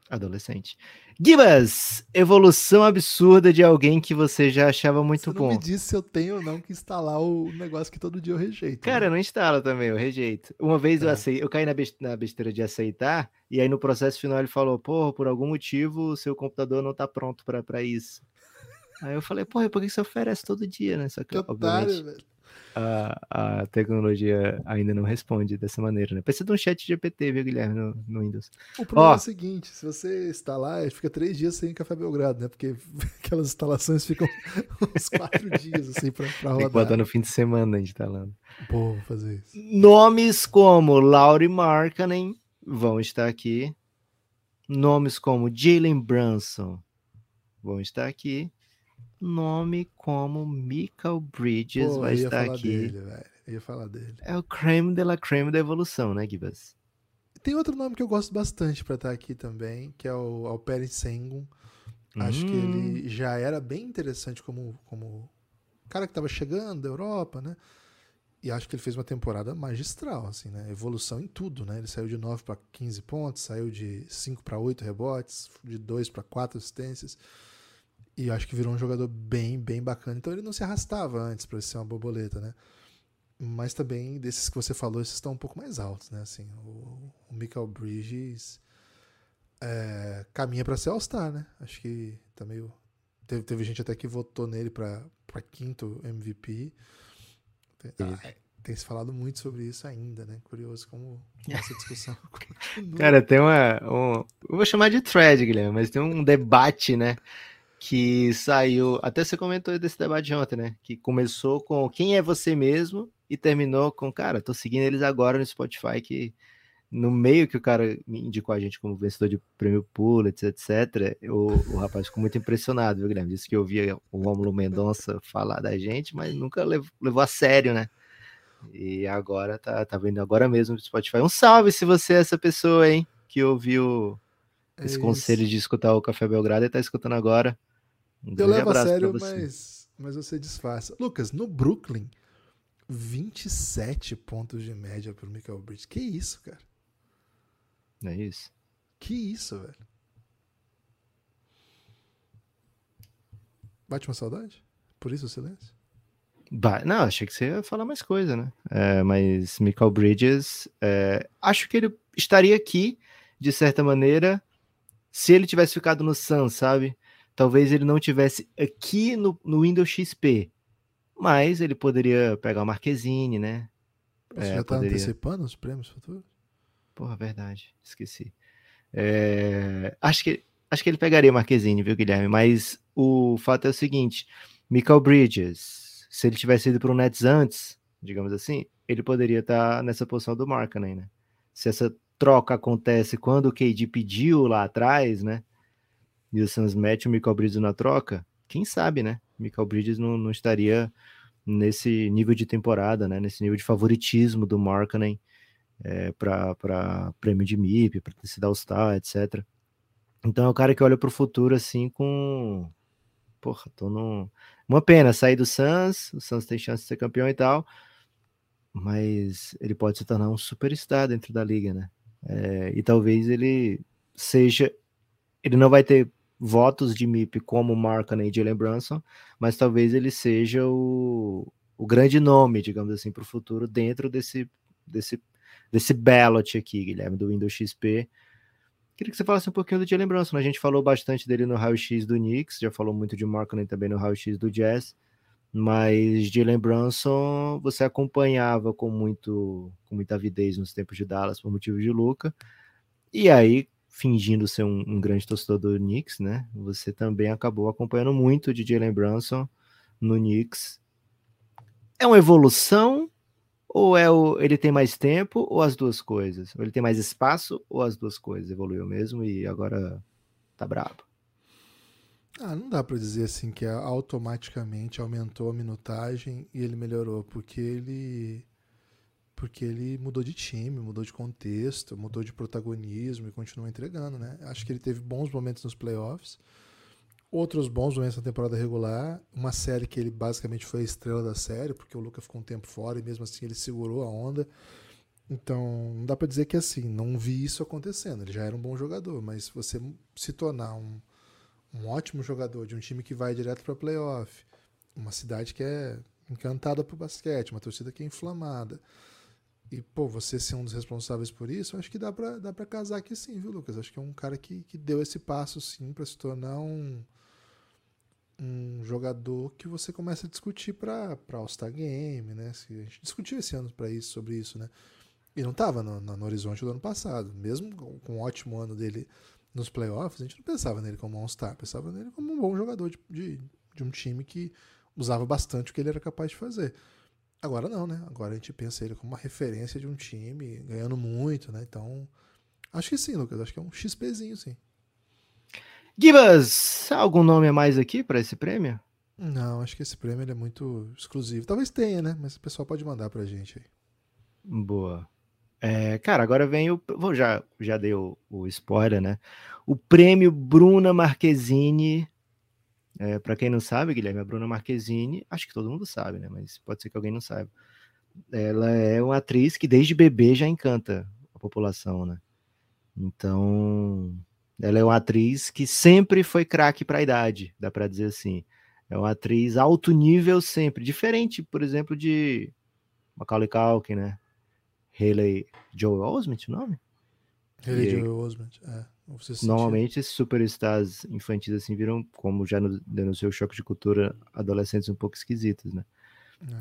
Adolescente. Gibas! Evolução absurda de alguém que você já achava muito você não bom. me disse se eu tenho ou não que instalar o negócio que todo dia eu rejeito. Cara, né? não instala também, eu rejeito. Uma vez eu, Tá. acei- eu caí na, bes- na besteira de aceitar, e aí no processo final ele falou: Porra, por algum motivo o seu computador não tá pronto pra pra isso. Aí eu falei: Porra, por que você oferece todo dia, né? Só que, que otário, obviamente, velho. A, a tecnologia ainda não responde dessa maneira, né? Precisa de um chat GPT, viu, Guilherme, no, no Windows. O problema é o seguinte, se você instalar, fica três dias sem Café Belgrado, né? Porque aquelas instalações ficam uns quatro dias, assim, pra, pra rodar. Tem que botar no fim de semana instalando. Pô, vou fazer isso. Nomes como Laurie Markkanen vão estar aqui. Nomes como Jalen Brunson vão estar aqui nome como Michael Bridges Pô, vai estar aqui. Dele, eu ia falar dele. É o creme de la creme da evolução, né, Gibas? Tem outro nome que eu gosto bastante para estar aqui também, que é o Alperi Sengun. Acho hum. que ele hum. já era bem interessante como, como cara que estava chegando da Europa, né? E acho que ele fez uma temporada magistral, assim, né? Evolução em tudo, né? Ele saiu de 9 para 15 pontos, saiu de 5 para 8 rebotes, de 2 para 4 assistências. E acho que virou um jogador bem, bem bacana. Então ele não se arrastava antes para ser uma borboleta, né? Mas também, desses que você falou, esses estão um pouco mais altos, né? Assim, o, o Michael Bridges é, caminha para ser All-Star, né? Acho que tá meio. Teve, teve gente até que votou nele para quinto MVP. Tem, ah, tem, se falado muito sobre isso ainda, né? Curioso como essa discussão. Cara, tem uma. Um, eu vou chamar de thread, Guilherme, mas tem um debate, né? Que saiu. Até você comentou desse debate ontem, né? Que começou com quem é você mesmo e terminou com, cara, tô seguindo eles agora no Spotify, que no meio que o cara indicou a gente como vencedor de prêmio Pulitzer, etc., o, o rapaz ficou muito impressionado, viu, Guilherme? Disse que ouvia o Romulo Mendonça falar da gente, mas nunca levou, levou a sério, né? E agora tá, tá vendo agora mesmo no Spotify. Um salve se você é essa pessoa, hein? Que ouviu é esse isso. conselho de escutar o Café Belgrado e tá escutando agora. Um eu levo a sério, mas, mas você disfarça. Lucas, no Brooklyn, 27 pontos de média pro Michael Bridges. Que isso, cara? É isso. Que isso, velho. Bate uma saudade? Por isso o silêncio? Não, achei que você ia falar mais coisa, né? É, mas Michael Bridges, é, acho que ele estaria aqui, de certa maneira, se ele tivesse ficado no Suns, sabe? Talvez ele não tivesse aqui no, no Windows XP, mas ele poderia pegar o Marquezine, né? Você é, já tá poderia... antecipando os prêmios futuros? Porra, verdade, esqueci. É... Acho, que, acho que ele pegaria o Marquezine, viu, Guilherme? Mas o fato é o seguinte: Michael Bridges, se ele tivesse ido para o Nets antes, digamos assim, ele poderia estar tá nessa posição do Markkanen, né? Se essa troca acontece quando o KD pediu lá atrás, né? E o Suns mete o Michael Bridges na troca, quem sabe, né? Michael Bridges não, não estaria nesse nível de temporada, né? Nesse nível de favoritismo do Markkanen é, para prêmio de MIP, para ter sido All-Star, etc. Então é o cara que olha para o futuro assim com. Porra, tô num. Uma pena sair do Suns, o Suns tem chance de ser campeão e tal, mas ele pode se tornar um superstar dentro da liga, né? É, e talvez ele seja. Ele não vai ter votos de MIP como Markkanen e Jalen Brunson, mas talvez ele seja o, o grande nome, digamos assim, para o futuro dentro desse, desse, desse ballot aqui, Guilherme, do Windows XP. Queria que você falasse um pouquinho do Jalen Brunson. Né? A gente falou bastante dele no raio-x do Knicks, já falou muito de Markkanen também no raio-x do Jazz, mas Jalen Brunson você acompanhava com, muito, com muita avidez nos tempos de Dallas por motivo de Luca. E aí, fingindo ser um, um, grande torcedor do Knicks, né? Você também acabou acompanhando muito de Jalen Brunson no Knicks. É uma evolução ou é o, ele tem mais tempo ou as duas coisas? Ele tem mais espaço ou as duas coisas? Evoluiu mesmo e agora tá brabo. Ah, não dá para dizer assim que automaticamente aumentou a minutagem e ele melhorou, porque ele porque ele mudou de time, mudou de contexto, mudou de protagonismo e continua entregando, né? Acho que ele teve bons momentos nos playoffs, outros bons momentos na temporada regular, uma série que ele basicamente foi a estrela da série, porque o Luca ficou um tempo fora e mesmo assim ele segurou a onda. Então, não dá para dizer que assim, não vi isso acontecendo. Ele já era um bom jogador, mas você se tornar um, um ótimo jogador de um time que vai direto para playoff, uma cidade que é encantada por basquete, uma torcida que é inflamada, e, pô, você ser um dos responsáveis por isso, acho que dá pra, dá pra casar aqui sim, viu, Lucas? Acho que é um cara que, que deu esse passo, sim, para se tornar um, um jogador que você começa a discutir para All-Star Game, né? A gente discutiu esse ano para isso, sobre isso, né? E não estava no, no, horizonte do ano passado. Mesmo com, o ótimo ano dele nos playoffs, a gente não pensava nele como um All-Star, pensava nele como um bom jogador de, de, de, um time que usava bastante o que ele era capaz de fazer. Agora não, né? Agora a gente pensa ele como uma referência de um time, ganhando muito, né? Então, acho que sim, Lucas. Acho que é um XPzinho, sim. Gibas, algum nome a mais aqui para esse prêmio? Não, acho que esse prêmio é muito exclusivo. Talvez tenha, né? Mas o pessoal pode mandar pra gente aí. Boa. É, cara, agora vem o. Vou já, já dei o, o spoiler, né? O prêmio Bruna Marquezine. É, para quem não sabe, Guilherme, a Bruna Marquezine, acho que todo mundo sabe, né? Mas pode ser que alguém não saiba. Ela é uma atriz que desde bebê já encanta a população, né? Então, ela é uma atriz que sempre foi craque para a idade, dá para dizer assim. É uma atriz alto nível sempre, diferente, por exemplo, de Macaulay Culkin, né? Haley Joel Osment, o nome? Haley Joel Osment, é. Normalmente esses superstars infantis assim viram, como já denunciou o choque de cultura, adolescentes um pouco esquisitos, né?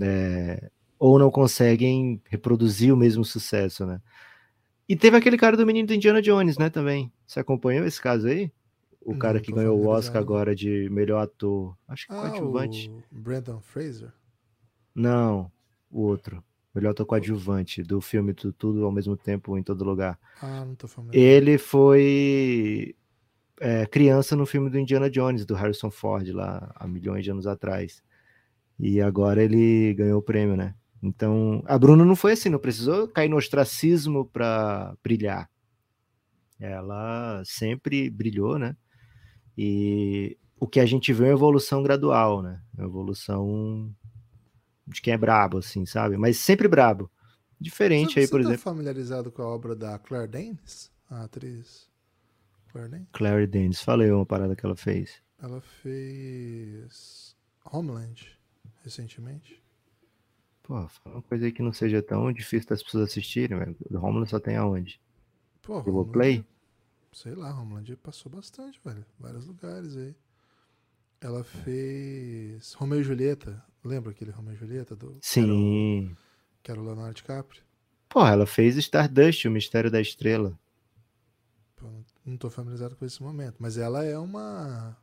É. É, ou não conseguem reproduzir o mesmo sucesso, né? E teve aquele cara do menino do Indiana Jones, né, também. Você acompanhou esse caso aí? O cara que ganhou o Oscar agora de melhor ator. Acho que ah, coadjuvante. O Brandon Fraser? Não, o outro. Melhor ator coadjuvante do filme Tudo, Tudo ao mesmo tempo em todo lugar. Ah, não tô falando. Ele foi é, criança no filme do Indiana Jones, do Harrison Ford, lá há milhões de anos atrás. E agora ele ganhou o prêmio, né? Então, a Bruna não foi assim, não precisou cair no ostracismo para brilhar. Ela sempre brilhou, né? E o que a gente vê é uma evolução gradual, né? Uma evolução de quem é brabo, assim, sabe? Mas sempre brabo. Diferente você, aí, por você tá exemplo. familiarizado com a obra da Claire Danes, a atriz Claire Danes? Claire Danes, falei uma parada que ela fez. Ela fez Homeland recentemente. Pô, fala uma coisa aí que não seja tão difícil das pessoas assistirem, velho. Homeland só tem aonde? Pô, Play? Sei lá, Homeland passou bastante, velho. Vários lugares aí. Ela fez Romeu e Julieta. Lembra aquele Romeu e Julieta? Do, Sim. Que era, o, que era o Leonardo DiCaprio? Pô, ela fez Stardust, o Mistério da Estrela. Pô, não tô familiarizado com esse momento. Mas ela é uma.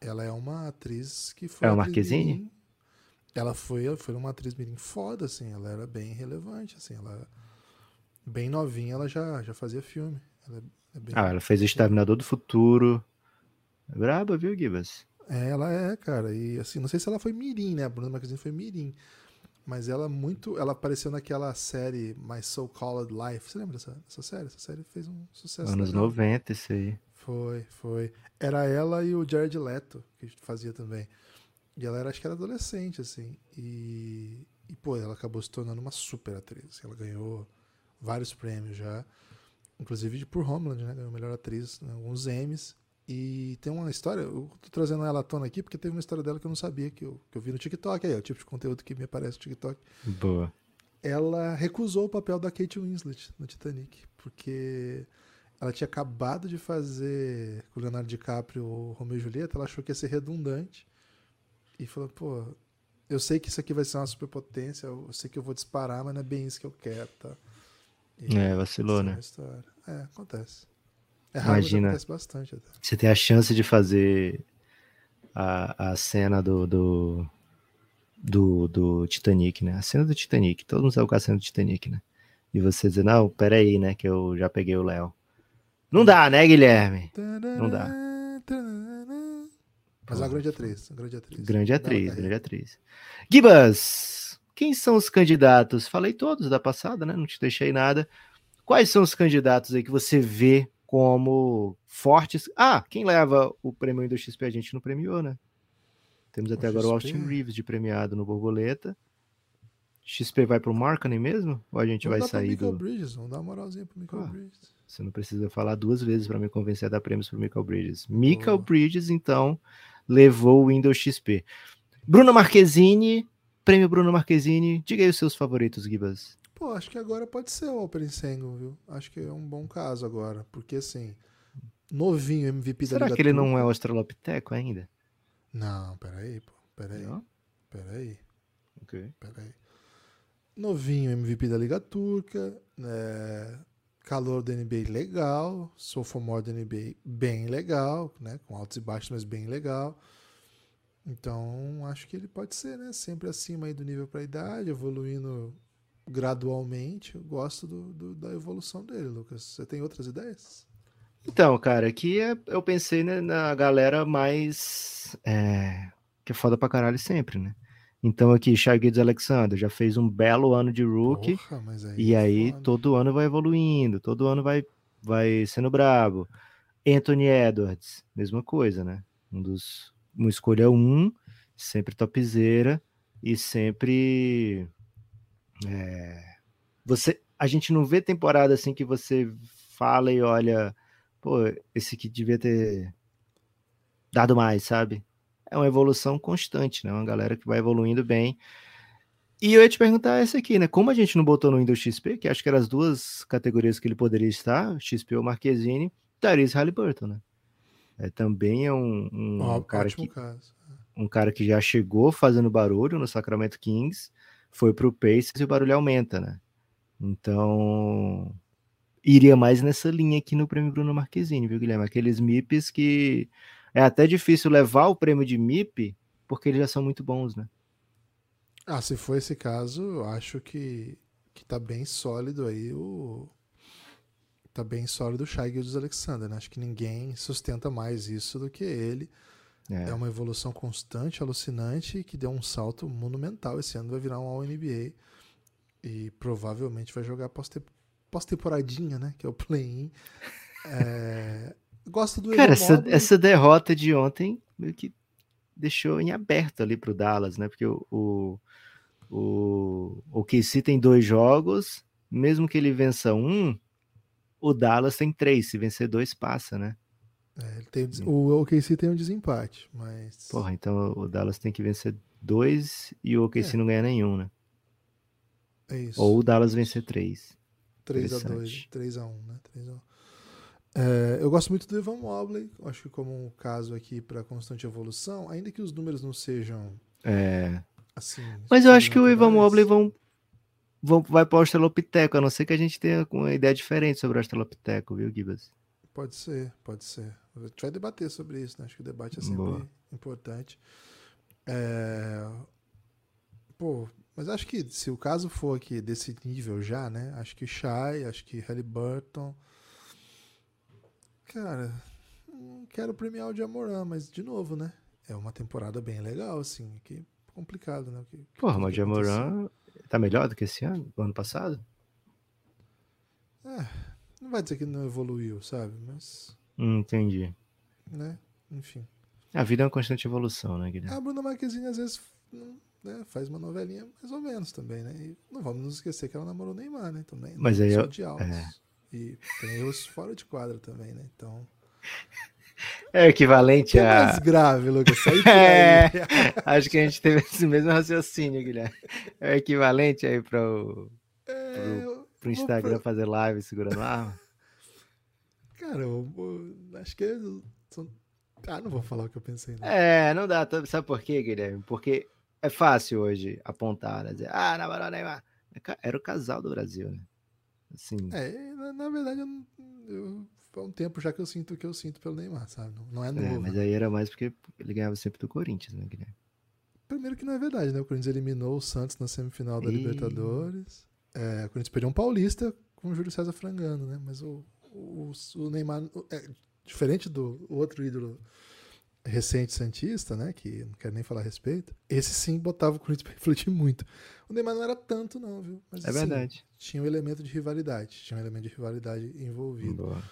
Ela é uma atriz que foi. É o Marquezine? ela foi, foi uma atriz mirim foda, assim, ela era bem relevante, assim, ela bem novinha, ela já, já fazia filme. Ela é bem... Ah, ela fez o Exterminador do Futuro. É braba, viu, Gibas? É, ela é, cara, e assim, não sei se ela foi mirim, né, a Bruna Marquezine foi mirim, mas ela muito, ela apareceu naquela série My So Called Life, você lembra dessa, dessa série? Essa série fez um sucesso. Anos legal. 90, isso aí. Foi, foi. Era ela e o Jared Leto que fazia também. E ela era, acho que era adolescente, assim. E, e pô, ela acabou se tornando uma super atriz. Ela ganhou vários prêmios já. Inclusive por Homeland, né? Ganhou melhor atriz, né? alguns Emmys. E tem uma história, eu tô trazendo ela à tona aqui porque teve uma história dela que eu não sabia, que eu, que eu vi no TikTok. Aí, é o tipo de conteúdo que me aparece no TikTok. Boa. Ela recusou o papel da Kate Winslet no Titanic, porque ela tinha acabado de fazer com o Leonardo DiCaprio o Romeo e Julieta, ela achou que ia ser redundante e falou, pô, eu sei que isso aqui vai ser uma superpotência, eu sei que eu vou disparar, mas não é bem isso que eu quero, tá? E é, vacilou, né? É, acontece. É raro, Imagina, bastante até. Você tem a chance de fazer a, a cena do, do, do, do Titanic, né? A cena do Titanic, todo mundo sabe qual é a cena do Titanic, né? E você dizer, não, peraí, né, que eu já peguei o Léo. Não dá, né, Guilherme? Não dá. Mas é uma grande atriz, uma grande atriz. Grande atriz, grande atriz. Gibas, quem são os candidatos? Falei todos da passada, né? Não te deixei nada. Quais são os candidatos aí que você vê como fortes? Ah, quem leva o prêmio do XP a gente não premiou, né? Temos até o agora XP. o Austin Reeves de premiado no Borboleta. XP vai pro Markkanen mesmo? Ou a gente vamos vai sair do... Bridges, vamos dar uma moralzinha pro Michael ah, Bridges. Você não precisa falar duas vezes para me convencer a dar prêmios pro Michael Bridges. Michael Bridges, então, levou o Windows XP. Bruno Marquezine, prêmio Bruno Marquezine. Diga aí os seus favoritos, Gibas. Pô, acho que agora pode ser o Open Sengo, viu? Acho que é um bom caso agora, porque assim, novinho MVP Será da que ele não é o Australopiteco ainda? Não, peraí, pô. Peraí. Não? Peraí. Ok. Peraí. Novinho MVP da Liga Turca, né? calor da NBA legal, sophomore da NBA bem legal, né? com altos e baixos, mas bem legal. Então, acho que ele pode ser, né? Sempre acima aí do nível para a idade, evoluindo gradualmente. Eu gosto do, do- da evolução dele, Lucas. Você tem outras ideias? Então, cara, aqui é- eu pensei né, na galera mais. é, que é foda pra caralho sempre, né? Então aqui, Shai Gilgeous Alexander já fez um belo ano de rookie. Porra, aí E é aí foda. todo ano vai evoluindo, todo ano vai, vai sendo brabo. Anthony Edwards, mesma coisa, né? Um dos, uma escolha um, sempre topzera e sempre é, você, a gente não vê temporada assim que você fala e olha, pô, esse aqui devia ter dado mais, sabe? É uma evolução constante, né? Uma galera que vai evoluindo bem. E eu ia te perguntar essa aqui, né? Como a gente não botou no Windows XP, que acho que eram as duas categorias que ele poderia estar, XP ou Marquezine, Tyrese Halliburton, né? É, também é um, um Ó, cara que, caso. um cara que já chegou fazendo barulho no Sacramento Kings, foi pro Pacers e o barulho aumenta, né? Então, iria mais nessa linha aqui no prêmio Bruno Marquezine, viu, Guilherme? Aqueles MIPs que é até difícil levar o prêmio de MIP, porque eles já são muito bons, né? Ah, se for esse caso, acho que, que tá bem sólido aí o. Tá bem sólido o Shai Gilgeous Alexander, né? Acho que ninguém sustenta mais isso do que ele. É. É uma evolução constante, alucinante, que deu um salto monumental. Esse ano vai virar um All-NBA. E provavelmente vai jogar pós-te- pós-temporadinha, né? Que é o play-in. É, Gosto do Cara, essa, essa derrota de ontem meio que deixou em aberto ali pro Dallas, né? Porque o, o, o, o KC tem dois jogos, mesmo que ele vença um, o Dallas tem três. Se vencer dois, passa, né? É, ele tem o des- o OKC tem um desempate, mas. Porra, então o Dallas tem que vencer dois e o OKC É. não ganha nenhum, né? é isso. Ou o Dallas vencer três. 3x2, Interessante. 3x1, né? 3x1. É, eu gosto muito do Evan Mobley, acho que como um caso aqui para constante evolução, ainda que os números não sejam É. assim. Mas eu acho que o Ivan sobrenaturais. Mobley vão, vão, vai para o Australopiteco, a não ser que a gente tenha uma ideia diferente sobre o Australopiteco, viu, Gibas? Pode ser, pode ser. A gente vai debater sobre isso, né? Acho que o debate é sempre Boa. importante. É, Pô, mas acho que se o caso for aqui desse nível já, né? Acho que Shai, acho que Halliburton. Cara, não quero premiar o Jamoran, mas de novo, né? É uma temporada bem legal, assim. Que complicado, né? Que, Porra, mas o. Jamoran tá melhor do que esse ano, do ano passado? Não vai dizer que não evoluiu, sabe? Mas, Hum, entendi. né? Enfim. A vida é uma constante evolução, né, Guilherme? A Bruna Marquezine às vezes né, faz uma novelinha mais ou menos também, né? E não vamos nos esquecer que ela namorou Neymar, né? Também. Mas não aí eu- de altos. é. E tem erros fora de quadra também, né? Então. É o equivalente Que é mais a. grave, Lucas. É. Acho que a gente teve esse mesmo raciocínio, Guilherme. É o equivalente aí para o É, pro vou Instagram pra- fazer live segurando arma. Cara, eu, eu acho que. é- são- Ah, não vou falar o que eu pensei. Não. É, não dá. tá- Sabe por quê, Guilherme? Porque é fácil hoje apontar, né? Dizer, ah, namorou Neymar. É Era o casal do Brasil, né? Assim, É, na, na verdade, eu, eu, faz um tempo já que eu sinto o que eu sinto pelo Neymar, sabe? Não, não é é, novo. mas né? aí era mais porque ele ganhava sempre do Corinthians, né, Guilherme? Primeiro que não é verdade, né? O Corinthians eliminou o Santos na semifinal da Ih. Libertadores. É, o Corinthians perdeu um paulista com o Júlio César frangando, né? Mas o, o, o Neymar, é, diferente do outro ídolo recente Santista, né? Que não quero nem falar a respeito. Esse sim botava o Corinthians pra refletir muito. O Neymar não era tanto, não, viu? Mas, É assim, verdade. Tinha um elemento de rivalidade. Tinha um elemento de rivalidade envolvido. Boa.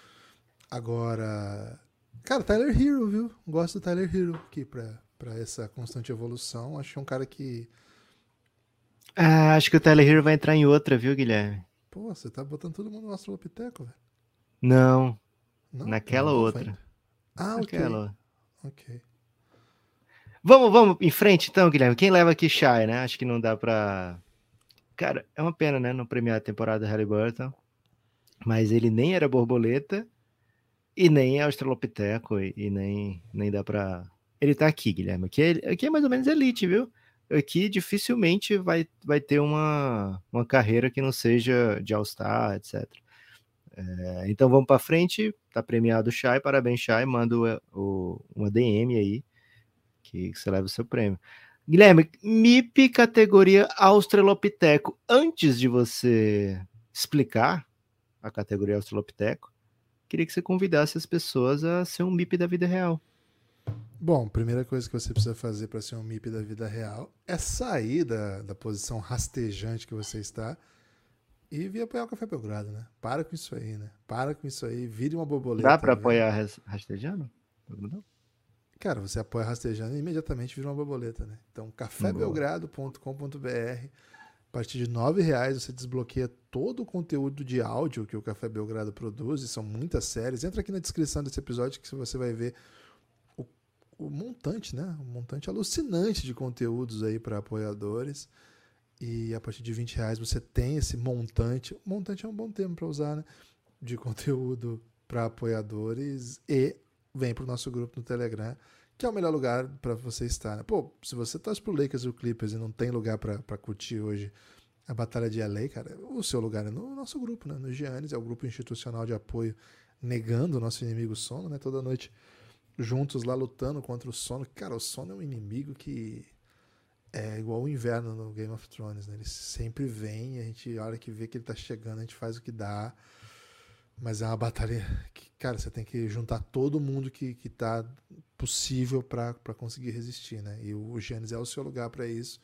Agora. Cara, Tyler Hero, viu? Gosto do Tyler Hero aqui pra, pra essa constante evolução. Acho que é um cara que. Ah, acho que o Tyler Hero vai entrar em outra, viu, Guilherme? Pô, você tá botando todo mundo no Australopiteco, velho. Não, Não? naquela Não, outra. foi- Ah, ok. Aquela. Ok. Vamos, vamos em frente então, Guilherme. Quem leva aqui Shai, né? Acho que não dá pra. Cara, é uma pena, né? Não premiar a temporada Halliburton. Mas ele nem era borboleta e nem é australopiteco e, e nem, nem dá pra ele tá aqui, Guilherme. Aqui é, aqui é mais ou menos elite, viu? Aqui dificilmente vai, vai ter uma, uma carreira que não seja de All-Star, etc. É, então vamos para frente, tá premiado o Shai, parabéns Shai, manda o, o, uma DM aí, que, que você leva o seu prêmio. Guilherme, MIP categoria Australopiteco. Antes de você explicar a categoria Australopiteco, queria que você convidasse as pessoas a ser um MIP da vida real. Bom, primeira coisa que você precisa fazer para ser um MIP da vida real é sair da, da posição rastejante que você está e vir apoiar o Café Belgrado, né? Para com isso aí, né? Para com isso aí, vire uma borboleta. Dá para apoiar rastejando? Não? Cara, você apoia rastejando e imediatamente vira uma borboleta, né? Então, cafébelgrado.com.br. A partir de R$ reais você desbloqueia todo o conteúdo de áudio que o Café Belgrado produz, e são muitas séries. Entra aqui na descrição desse episódio que você vai ver o, o montante, né? Um montante alucinante de conteúdos aí para apoiadores. E a partir de 20 reais você tem esse montante. Montante é um bom termo para usar, né? De conteúdo para apoiadores e vem para o nosso grupo no Telegram, que é o melhor lugar para você estar. Né? Pô, se você torce pro Lakers e o Clippers e não tem lugar para curtir hoje a Batalha de LA, cara, o seu lugar é no nosso grupo, né? No Giannis, é o grupo institucional de apoio negando o nosso inimigo sono, né? Toda noite juntos lá lutando contra o sono. Cara, o sono é um inimigo que é igual o inverno no Game of Thrones, né? Ele sempre vem, a gente, a hora que vê que ele tá chegando, a gente faz o que dá. Mas é uma batalha que, cara, você tem que juntar todo mundo que, que tá possível para conseguir resistir, né? E o Giannis é o seu lugar para isso.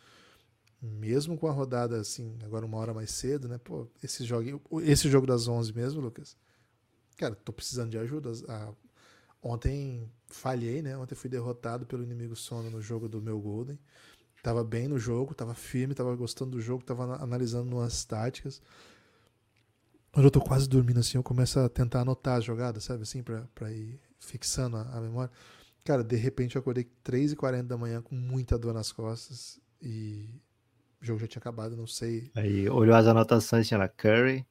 Mesmo com a rodada assim, agora uma hora mais cedo, né? Pô, esse jogo, esse jogo das 11 mesmo, Lucas. Cara, tô precisando de ajuda. Ah, ontem falhei, né? Ontem fui derrotado pelo inimigo sono no jogo do meu Golden. Tava bem no jogo, tava firme, tava gostando do jogo, tava analisando umas táticas. Quando eu tô quase dormindo assim, eu começo a tentar anotar as jogadas, sabe assim, pra, pra ir fixando a, a memória. Cara, de repente eu acordei 3h40 da manhã com muita dor nas costas e o jogo já tinha acabado, não sei. Aí olhou as anotações, tinha lá Curry.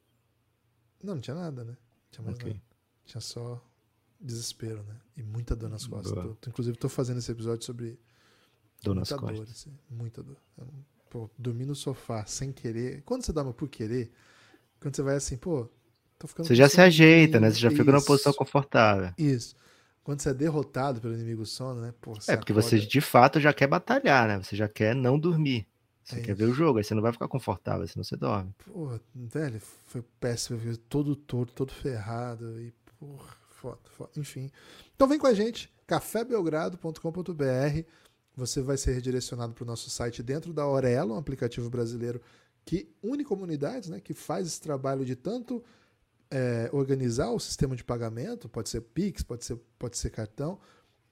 Não, não tinha nada, né? Não tinha mais okay. nada. Tinha só desespero, né? E muita dor nas costas. Tô, tô, inclusive, tô fazendo esse episódio sobre dor nas costas. Dor, assim, muita dor. Pô, dormir no sofá sem querer. Quando você dorme por querer, quando você vai assim, pô, tô ficando. Você já se ajeita, né? Você já fica numa posição confortável. Isso. Quando você é derrotado pelo inimigo sono, né? Pô, é, porque acorda... você de fato já quer batalhar, né? Você já quer não dormir. Você é quer isso. ver o jogo, aí você não vai ficar confortável, senão você dorme. Pô, velho, foi péssimo. Eu todo torto, todo ferrado. E, porra, foda, foda. Enfim. Então vem com a gente, cafébelgrado.com.br. Você vai ser redirecionado para o nosso site dentro da Aurelo, um aplicativo brasileiro que une comunidades, né, que faz esse trabalho de tanto é, organizar o sistema de pagamento, pode ser Pix, pode ser, pode ser cartão,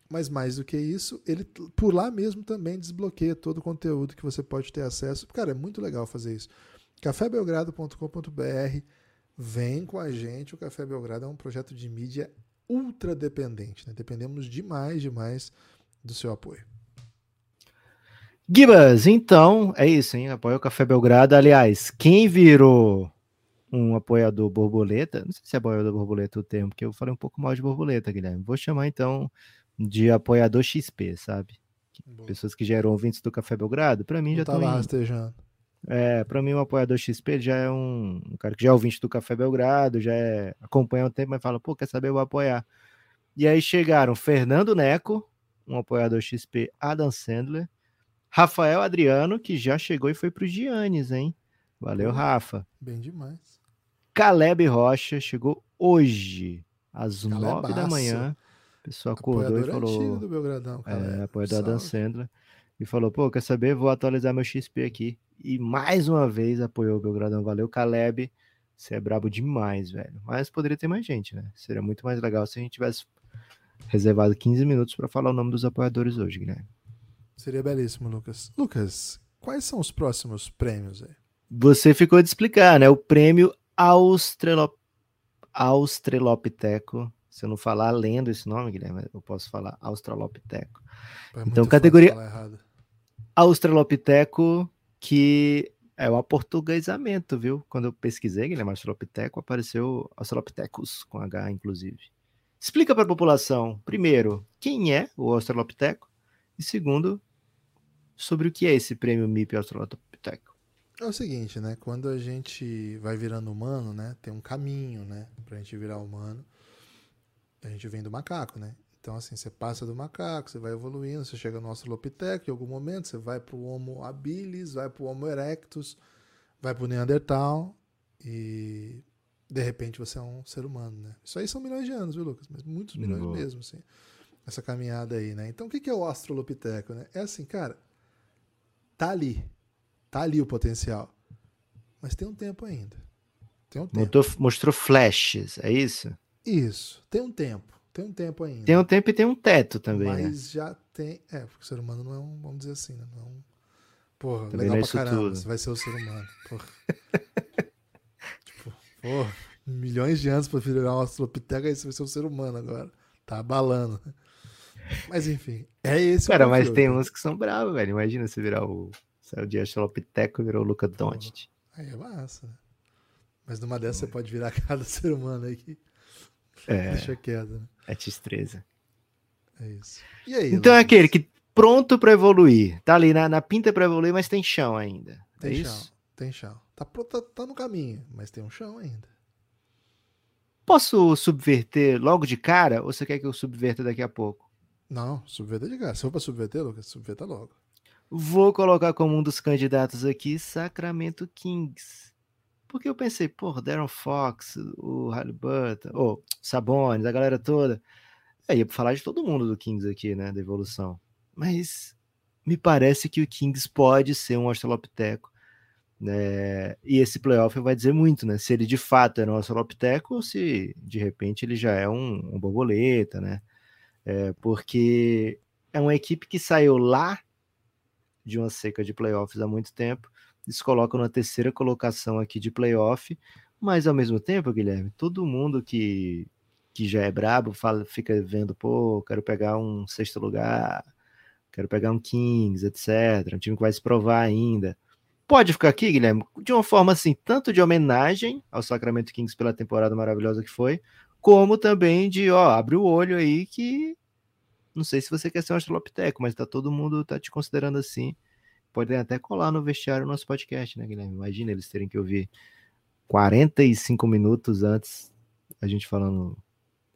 mas mais do que isso, ele por lá mesmo também desbloqueia todo o conteúdo que você pode ter acesso. Cara, é muito legal fazer isso. cafébelgrado.com.br Vem com a gente, o Café Belgrado é um projeto de mídia ultra dependente, né? Dependemos demais, demais do seu apoio. Gibas, então, é isso, hein? Apoia o Café Belgrado. Aliás, quem virou um apoiador borboleta, não sei se é apoiador borboleta o termo, porque eu falei um pouco mal de borboleta, Guilherme. Vou chamar então de apoiador XP, sabe? Boa. Pessoas que geram ouvintes do Café Belgrado, para mim não já tá lá rastejando. É, para mim um apoiador XP já é um, um, cara que já é ouvinte do Café Belgrado, já é, acompanha o tempo, mas fala, pô, quer saber, eu vou apoiar. E aí chegaram Fernando Neco, um apoiador XP, Adam Sandler, Rafael Adriano, que já chegou e foi pro Giannis, hein? Valeu, Rafa. Bem demais. Caleb Rocha chegou hoje, às nove da manhã. O pessoal acordou e falou. Do Belgradão, é, apoiador da Dan Sandler. E falou: pô, quer saber? Vou atualizar meu XP aqui. E mais uma vez apoiou o Belgradão. Valeu, Caleb. Você é brabo demais, velho. Mas poderia ter mais gente, né? Seria muito mais legal se a gente tivesse reservado 15 minutos para falar o nome dos apoiadores hoje, Guilherme. Seria belíssimo, Lucas. Lucas, quais são os próximos prêmios aí? Você ficou de explicar, né? O prêmio Australop... Australopiteco. Se eu não falar lendo esse nome, Guilherme, eu posso falar Australopiteco. É então, categoria Australopiteco, que é o aportuguesamento, viu? Quando eu pesquisei, Guilherme, Australopiteco, apareceu Australopithecus, com H, inclusive. Explica para a população, primeiro, quem é o Australopiteco? E segundo, sobre o que é esse prêmio MIP Australopiteco. É o seguinte, né? Quando a gente vai virando humano, né? Tem um caminho, né? Pra gente virar humano. A gente vem do macaco, né? Então, assim, você passa do macaco, você vai evoluindo, você chega no Australopiteco, em algum momento você vai pro Homo habilis, vai pro Homo erectus, vai pro Neandertal e de repente você é um ser humano, né? Isso aí são milhões de anos, viu, Lucas? Mas muitos milhões Boa. mesmo, assim. Essa caminhada aí, né? Então, o que que é o Australopiteco, né? É assim, cara, tá ali. Tá ali o potencial. Mas tem um tempo ainda. Tem um tempo. Mostrou, mostrou flashes, é isso? Isso. Tem um tempo. Tem um tempo ainda. Tem um tempo e tem um teto também, né? mas já tem. É, porque o ser humano não é um, vamos dizer assim, né? Não é um. Porra, Também legal é pra caramba. tudo. Você vai ser o ser humano. Porra. tipo, porra, milhões de anos pra virar um australopiteca, aí você vai ser um ser humano agora. Tá abalando. né? Mas enfim, é esse o Cara, mas tem uns que são bravos, velho. Imagina você virar o. Saiu de Australopiteco e virou o Luca Doncic. Aí é massa, né? Mas numa dessas você pode virar cada ser humano aí que É, deixa quieto, né? é X13. É isso. E aí? Então é Lucas? aquele que pronto pra evoluir. Tá ali na, na pinta pra evoluir, mas tem chão ainda. Tem é chão. isso? Tem chão. Tá, tá, tá no caminho, mas tem um chão ainda. Posso subverter logo de cara ou você quer que eu subverta daqui a pouco? Não, subverter de cara. Se for pra subverter, Lucas, subverta logo. Vou colocar como um dos candidatos aqui Sacramento Kings. Porque eu pensei, pô, Darren Fox, o Halliburton, o Sabonis, a galera toda. Aí ia falar de todo mundo do Kings aqui, né, da evolução. Mas me parece que o Kings pode ser um Australopiteco. Né? E esse playoff vai dizer muito, né? Se ele de fato era um Australopiteco ou se de repente ele já é um, um borboleta, né? É, porque é uma equipe que saiu lá de uma seca de playoffs há muito tempo. Eles colocam na terceira colocação aqui de playoff, mas ao mesmo tempo, Guilherme, todo mundo que, que já é brabo fala, fica vendo, pô, quero pegar um sexto lugar, quero pegar um Kings, etc. Um time que vai se provar ainda. Pode ficar aqui, Guilherme, de uma forma assim, tanto de homenagem ao Sacramento Kings pela temporada maravilhosa que foi, como também de, ó, abre o olho aí que não sei se você quer ser um Australopiteco, mas tá todo mundo tá te considerando assim. Podem até colar no vestiário o nosso podcast, né, Guilherme? Imagina eles terem que ouvir 45 minutos antes a gente falando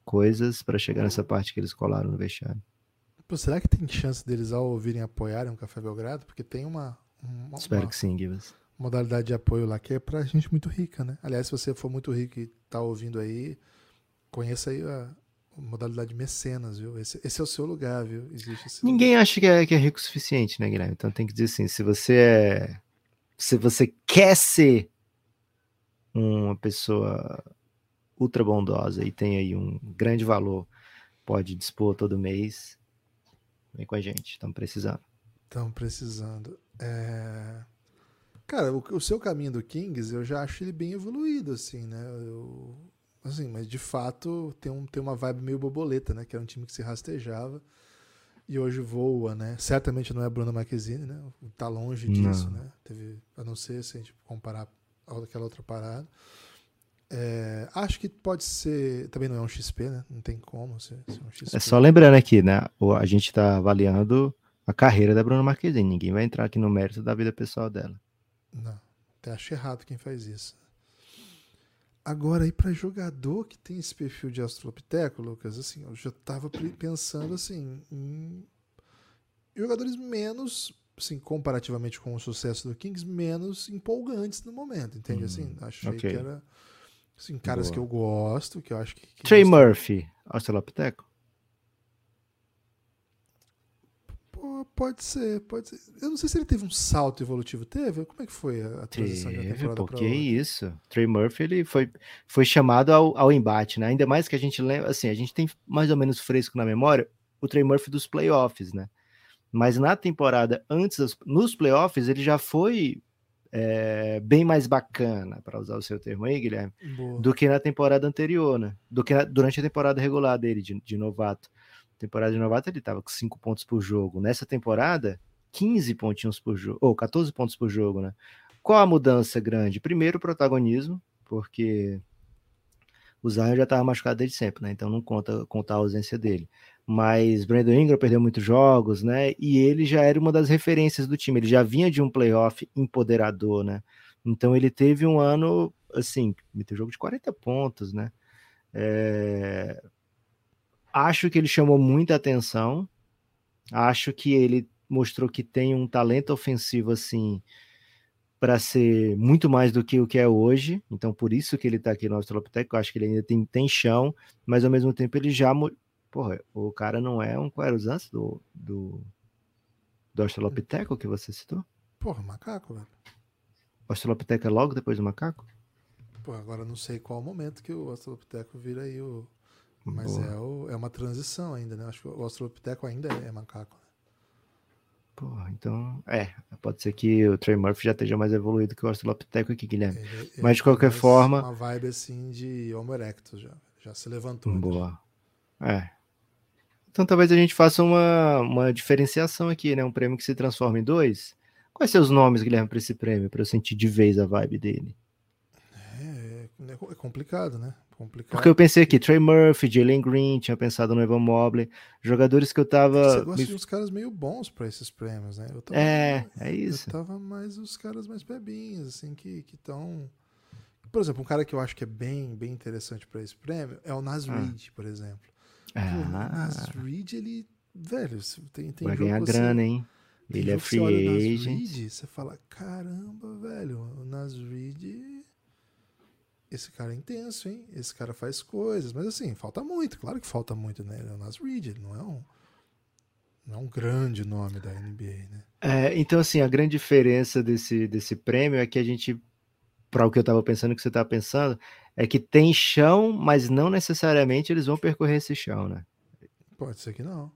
coisas para chegar nessa parte que eles colaram no vestiário. Pô, será que tem chance deles ao ouvirem apoiarem o Café Belgrado? Porque tem uma, uma, Espero uma que sim, Gibas. modalidade de apoio lá que é pra gente muito rica, né? Aliás, se você for muito rico e tá ouvindo aí, conheça aí a modalidade mecenas, viu? Esse, esse é o seu lugar, viu? Existe Ninguém acha que é, que é rico o suficiente, né, Guilherme? Então tem que dizer assim, se você é se você quer ser uma pessoa ultra bondosa e tem aí um grande valor, pode dispor todo mês, vem com a gente, estamos precisando. Estão precisando. É... Cara, o, o seu caminho do Kings, eu já acho ele bem evoluído, assim, né? Eu- assim, mas de fato tem, um, tem uma vibe meio borboleta, né? Que era um time que se rastejava e hoje voa, né? Certamente não é Bruno Marquezine, né? Tá longe disso, Não. né? Teve, a não ser se a gente comparar aquela outra parada. É, acho que pode ser. Também não é um XP, né? Não tem como ser, ser um XP. É só lembrando aqui, né? o- A gente está avaliando a carreira da Bruna Marquezine. Ninguém vai entrar aqui no mérito da vida pessoal dela. Não, até acho errado quem faz isso. Agora, aí para jogador que tem esse perfil de Australopiteco, Lucas, assim, eu já tava pre- pensando assim em jogadores menos, assim, comparativamente com o sucesso do Kings, menos empolgantes no momento, entende? Hum, assim, achei ok. que era assim, caras Boa. que eu gosto, que eu acho que, que Trey mostram- Murphy, Australopiteco? Pode ser, pode ser. Eu não sei se ele teve um salto evolutivo, teve? Como é que foi a, transição Teve, temporada pô, para que outra? isso. Trey Murphy, ele foi, foi chamado ao, ao embate, né? Ainda mais que a gente lembra, assim, a gente tem mais ou menos fresco na memória o Trey Murphy dos playoffs, né? Mas na temporada antes, das- nos playoffs, ele já foi é, bem mais bacana, para usar o seu termo aí, Guilherme, Boa. do que na temporada anterior, né? Do que na- durante a temporada regular dele, de, de novato. Temporada de novato ele tava com 5 pontos por jogo. Nessa temporada, 15 pontinhos por jogo, ou 14 pontos por jogo, né? Qual a mudança grande? Primeiro, o protagonismo, porque o Zion já estava machucado desde sempre, né? Então não conta contar a ausência dele. mas Brandon Ingram perdeu muitos jogos, né? E ele já era uma das referências do time, ele já vinha de um playoff empoderador, né? Então ele teve um ano, assim, meteu jogo de 40 pontos, né? É... Acho que ele chamou muita atenção, acho que ele mostrou que tem um talento ofensivo, assim, para ser muito mais do que o que é hoje, então por isso que ele está aqui no Australopiteco, eu acho que ele ainda tem, tem chão, mas ao mesmo tempo ele já Porra, o cara não é um. Antes do, do, do Australopiteco que você citou? Porra, macaco, velho. O Australopiteco é logo depois do macaco? Pô, agora não sei qual momento que o Australopiteco vira aí o. Mas é, o, é uma transição ainda, né? Acho que o Australopiteco ainda é macaco. Né? Porra, então. É, pode ser que o Trey Murphy já esteja mais evoluído que o Australopiteco aqui, Guilherme. Ele, Mas de qualquer forma. Uma vibe assim de Homo erectus já. Já se levantou. Boa. Né? É. Então talvez a gente faça uma, uma diferenciação aqui, né? Um prêmio que se transforma em dois. Quais são os nomes, Guilherme, para esse prêmio, para eu sentir de vez a vibe dele? É, é, é complicado, né? Complicado. Porque eu pensei aqui, Trey Murphy, Jalen Green, tinha pensado no Evan Mobley, jogadores que eu tava. Você gosta de uns caras meio bons para esses prêmios, né? Tava, é, é isso. Eu tava mais os caras mais bebinhos, assim, que estão. Por exemplo, um cara que eu acho que é bem, bem interessante para esse prêmio é o Nas ah. Reed, por exemplo. Ah. Pô, Reed, ele. Velho, tem, tem Vai ganhar você, grana, hein? Ele é free agent. Reed, você fala, caramba, velho, o Nas Reed. Esse cara é intenso, hein? Esse cara faz coisas. Mas assim, falta muito, claro que falta muito, né? É o Nas Reed, ele não é um. Não é um grande nome da NBA, né? É, então, assim, a grande diferença desse, desse prêmio é que a gente para o que eu estava pensando, que você estava pensando, é que tem chão, mas não necessariamente eles vão percorrer esse chão, né? Pode ser que não.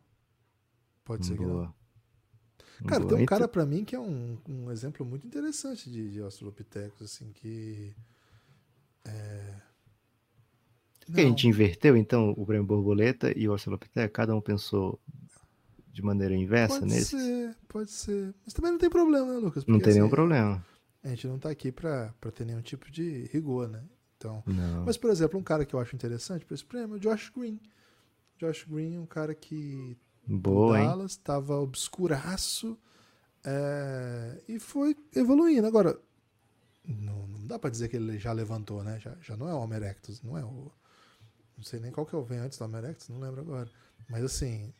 Pode ser Boa. que não. Cara, Boa. tem um cara para mim que é um, um exemplo muito interessante de, de Australopithecus, assim, que. É... Que a gente inverteu, então, o prêmio borboleta e o Australopithecus? Cada um pensou de maneira inversa pode nesse? Pode ser, pode ser. Mas também não tem problema, né, Lucas? Porque, não tem assim, nenhum problema a gente não está aqui para ter nenhum tipo de rigor, né? Então, não. mas por exemplo, um cara que eu acho interessante para esse prêmio é o Josh Green. Josh Green, um cara que Boa, Dallas estava obscuraço é, e foi evoluindo. Agora, não, dá para dizer que ele já levantou, né? Já, já não é o Homer Erectus, não é o não sei nem qual que é o vem antes do Homer Erectus, não lembro agora. Mas assim,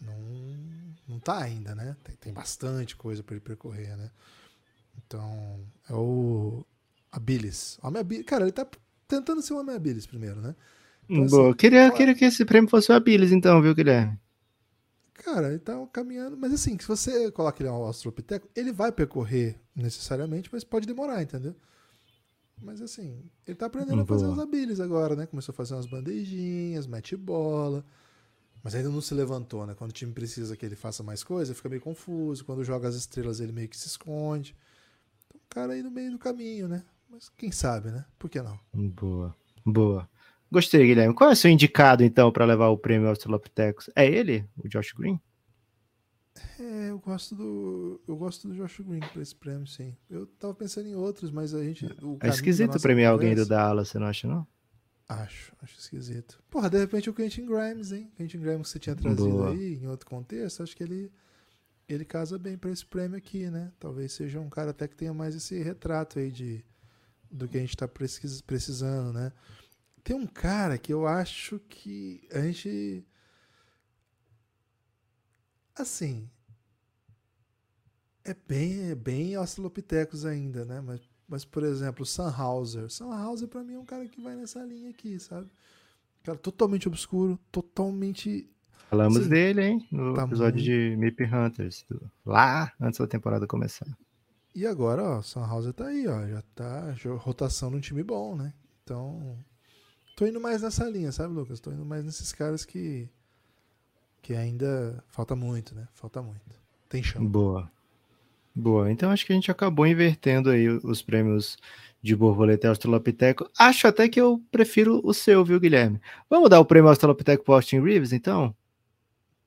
não não tá ainda, né? Tem, tem bastante coisa para ele percorrer, né? Então, é o Abilis. Homem Abilis. Cara, ele tá tentando ser o Homem Abilis primeiro, né? Então, Boa. Assim, queria, claro, queria que esse prêmio fosse o Abilis, então, viu, Guilherme? Cara, ele tá caminhando. Mas assim, se você coloca ele no Australopiteco, ele vai percorrer necessariamente, mas pode demorar, entendeu? Mas assim, ele tá aprendendo Boa. a fazer os habilis agora, né? Começou a fazer umas bandejinhas, mete bola. Mas ainda não se levantou, né? Quando o time precisa que ele faça mais coisa, fica meio confuso. Quando joga as estrelas, ele meio que se esconde cara aí no meio do caminho, né? Mas quem sabe, né? Por que não? Boa, boa. Gostei, Guilherme. Qual é o seu indicado, então, para levar o prêmio Australopithecus? É ele, o Josh Green? É, eu gosto do. Eu gosto do Josh Green para esse prêmio, sim. Eu tava pensando em outros, mas a gente. é esquisito premiar alguém do Dallas, você não acha, não? Acho, acho esquisito. Porra, de repente o Quentin Grimes, hein? Quentin Grimes que você tinha trazido Boa. aí em outro contexto, acho que ele ele casa bem para esse prêmio aqui, né? Talvez seja um cara até que tenha mais esse retrato aí de do que a gente está precisando, né? Tem um cara que eu acho que a gente assim é bem é bem Australopithecus ainda, né? Mas, mas por exemplo, Sunhauser. Sunhauser para mim é um cara que vai nessa linha aqui, sabe? Cara totalmente obscuro, totalmente Falamos Sim. dele, hein? No tá episódio muito... de Mip Hunters, lá antes da temporada começar. E agora, ó, Sunhauser tá aí, ó. Já tá rotação num time bom, né? Então. Tô indo mais nessa linha, sabe, Lucas? Tô indo mais nesses caras que. Que ainda falta muito, né? Falta muito. Tem chão. Boa. Boa. Então acho que a gente acabou invertendo aí os prêmios de borboleta e australopiteco. Acho até que eu prefiro o seu, viu, Guilherme? Vamos dar o prêmio australopiteco pro Austin Reeves, então?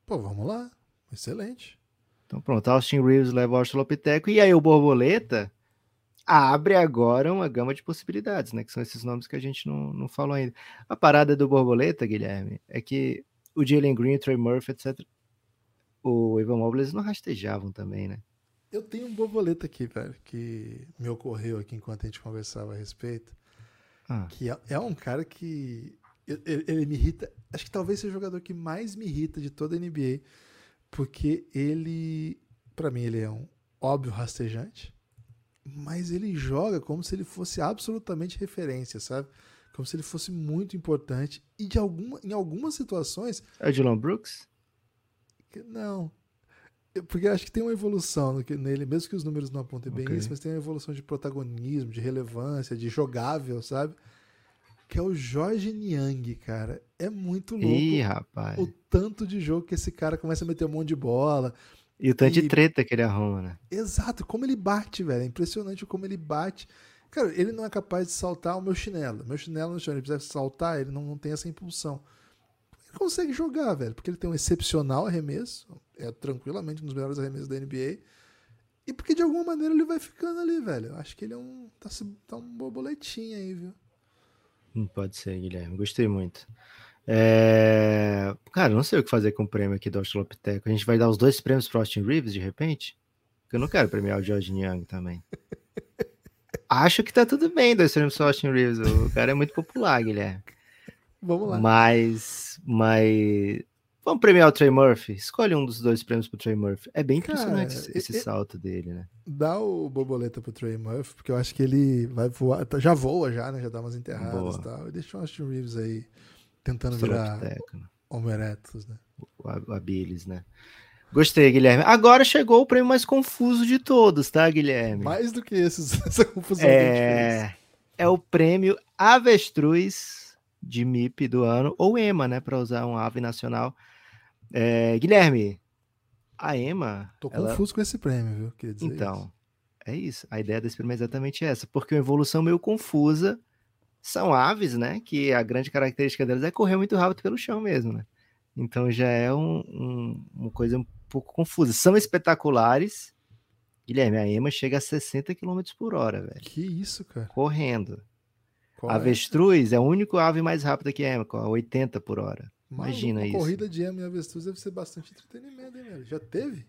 Pô, vamos lá. Excelente. Então pronto, Austin Reeves leva o Australopiteco e aí o Borboleta abre agora uma gama de possibilidades, né? Que são esses nomes que a gente não, não falou ainda. A parada do Borboleta, Guilherme, é que o Jalen Green, o Trey Murphy, etc. O Evan Mobley eles não rastejavam também, né? Eu tenho um borboleta aqui, velho, que me ocorreu aqui enquanto a gente conversava a respeito. Ah, Que é, é um cara que. Ele, ele me irrita. Acho que talvez seja o jogador que mais me irrita de toda a NBA. Porque ele. Pra mim, ele é um óbvio rastejante. Mas ele joga como se ele fosse absolutamente referência, sabe? Como se ele fosse muito importante. E de alguma, em algumas situações. é o Dylan Brooks? Não. Porque eu acho que tem uma evolução nele, mesmo que os números não apontem bem Ok. isso, mas tem uma evolução de protagonismo, de relevância, de jogável, sabe? Que é o Jorge Niang, cara. É muito louco Ih, rapaz. o tanto de jogo que esse cara começa a meter um monte de bola. E o tanto de e- treta que ele arruma, né? Exato, como ele bate, velho. É impressionante como ele bate. Cara, ele não é capaz de saltar o meu chinelo. Meu chinelo no chão, ele precisa saltar, ele não, não tem essa impulsão. Ele consegue jogar, velho, porque ele tem um excepcional arremesso. É tranquilamente um dos melhores arremessos da NBA. E porque de alguma maneira ele vai ficando ali, velho. Acho que ele é um. Tá, se- tá um borboletinha aí, viu? Hum, Pode ser, Guilherme. Gostei muito. É... Cara, não sei o que fazer com o prêmio aqui do Australopiteco. A gente vai dar os dois prêmios pro Austin Reeves, de repente? Porque eu não quero premiar o George Young também. Acho que tá tudo bem dois prêmios pro Austin Reeves. O cara é muito popular, Guilherme. Vamos lá. Mas, mas... Vamos premiar o Trey Murphy? Escolhe um dos dois prêmios pro Trey Murphy. É bem Cara, impressionante esse, esse e- e- salto dele, né? Dá o borboleta pro Trey Murphy, porque eu acho que ele vai voar. tá- Já voa, já, né? Já dá umas enterradas Boa. e tal. E deixa o Austin Reeves aí tentando virar né? Homo erectus, né? o Ab- Abilis, né? Gostei, Guilherme. Agora chegou o prêmio mais confuso de todos, tá, Guilherme? Mais do que esses, essa confusão que a gente fez. é... é o prêmio Avestruz de MIP do ano, ou EMA, né, para usar um ave nacional. É, Guilherme, a EMA. Tô ela- confuso com esse prêmio, viu? Queria dizer Então, isso. é isso. A ideia desse prêmio é exatamente essa, porque uma evolução meio confusa. São aves, né? Que a grande característica delas é correr muito rápido pelo chão mesmo, né? Então já é um- um- uma coisa um pouco confusa. São espetaculares. Guilherme, a Ema chega a 60 km por hora, velho. Que isso, cara? Correndo. Qual A é? avestruz é a única ave mais rápida que a Ema, com a 80 por hora. Imagina uma isso. corrida de ema e avestruz deve ser bastante entretenimento, hein, velho? Já teve?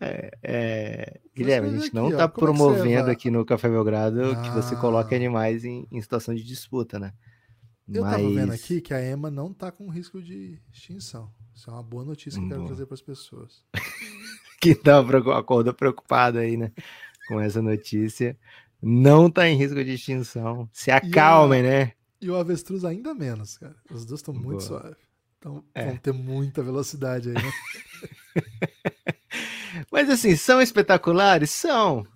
É, é, Guilherme, a gente não está é promovendo vai- aqui no Café Belgrado que você coloque Não. animais em, em situação de disputa, né? Eu tava vendo Mas- aqui que a ema não tá com risco de extinção. Isso é uma boa notícia que eu quero Boa. trazer para as pessoas. que preocu- acordou preocupado aí, né? Com essa notícia. Não tá em risco de extinção. Se acalmem, né? E o avestruz ainda menos, cara. Os dois estão muito suaves. Então É. vão ter muita velocidade aí, né? Mas assim, são espetaculares? São.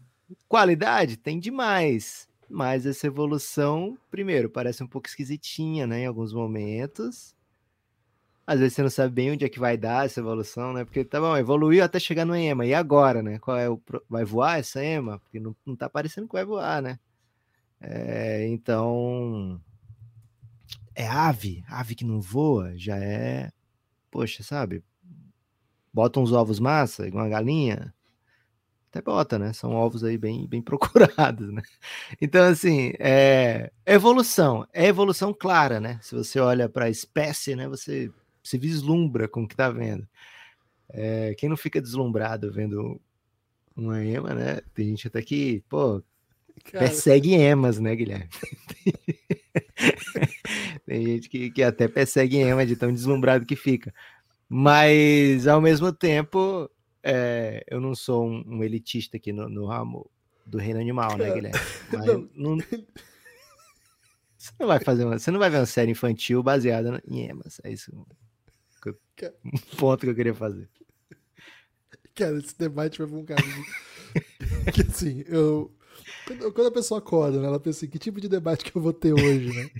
Qualidade? Tem demais. Mas essa evolução, primeiro, parece um pouco esquisitinha, né? Em alguns momentos. Às vezes você não sabe bem onde é que vai dar essa evolução, né? Porque tá bom, evoluiu até chegar no EMA. E agora, né? Qual é o. Vai voar essa EMA? Porque não, não tá parecendo que vai voar, né? É, então. É ave. Ave que não voa já é. Poxa, sabe? Bota uns ovos massa, igual uma galinha. Até bota, né? São ovos aí bem, bem procurados, né? Então, assim, é evolução. É evolução clara, né? Se você olha para a espécie, né? Você se vislumbra com o que tá vendo. É, quem não fica deslumbrado vendo uma ema, né? Tem gente até que, pô, Cara, persegue emas, né, Guilherme? Tem gente que, que até persegue ema de tão deslumbrado que fica. Mas, ao mesmo tempo, é, eu não sou um, um elitista aqui no, no ramo do reino animal, né, Guilherme? Mas não. não- Você não vai fazer uma, você não vai ver uma série infantil baseada em emas. É isso. Um ponto que eu queria fazer. Cara, esse debate vai pra um caminho. que assim, eu. Quando, a pessoa acorda, né? Ela pensa assim, que tipo de debate que eu vou ter hoje, né?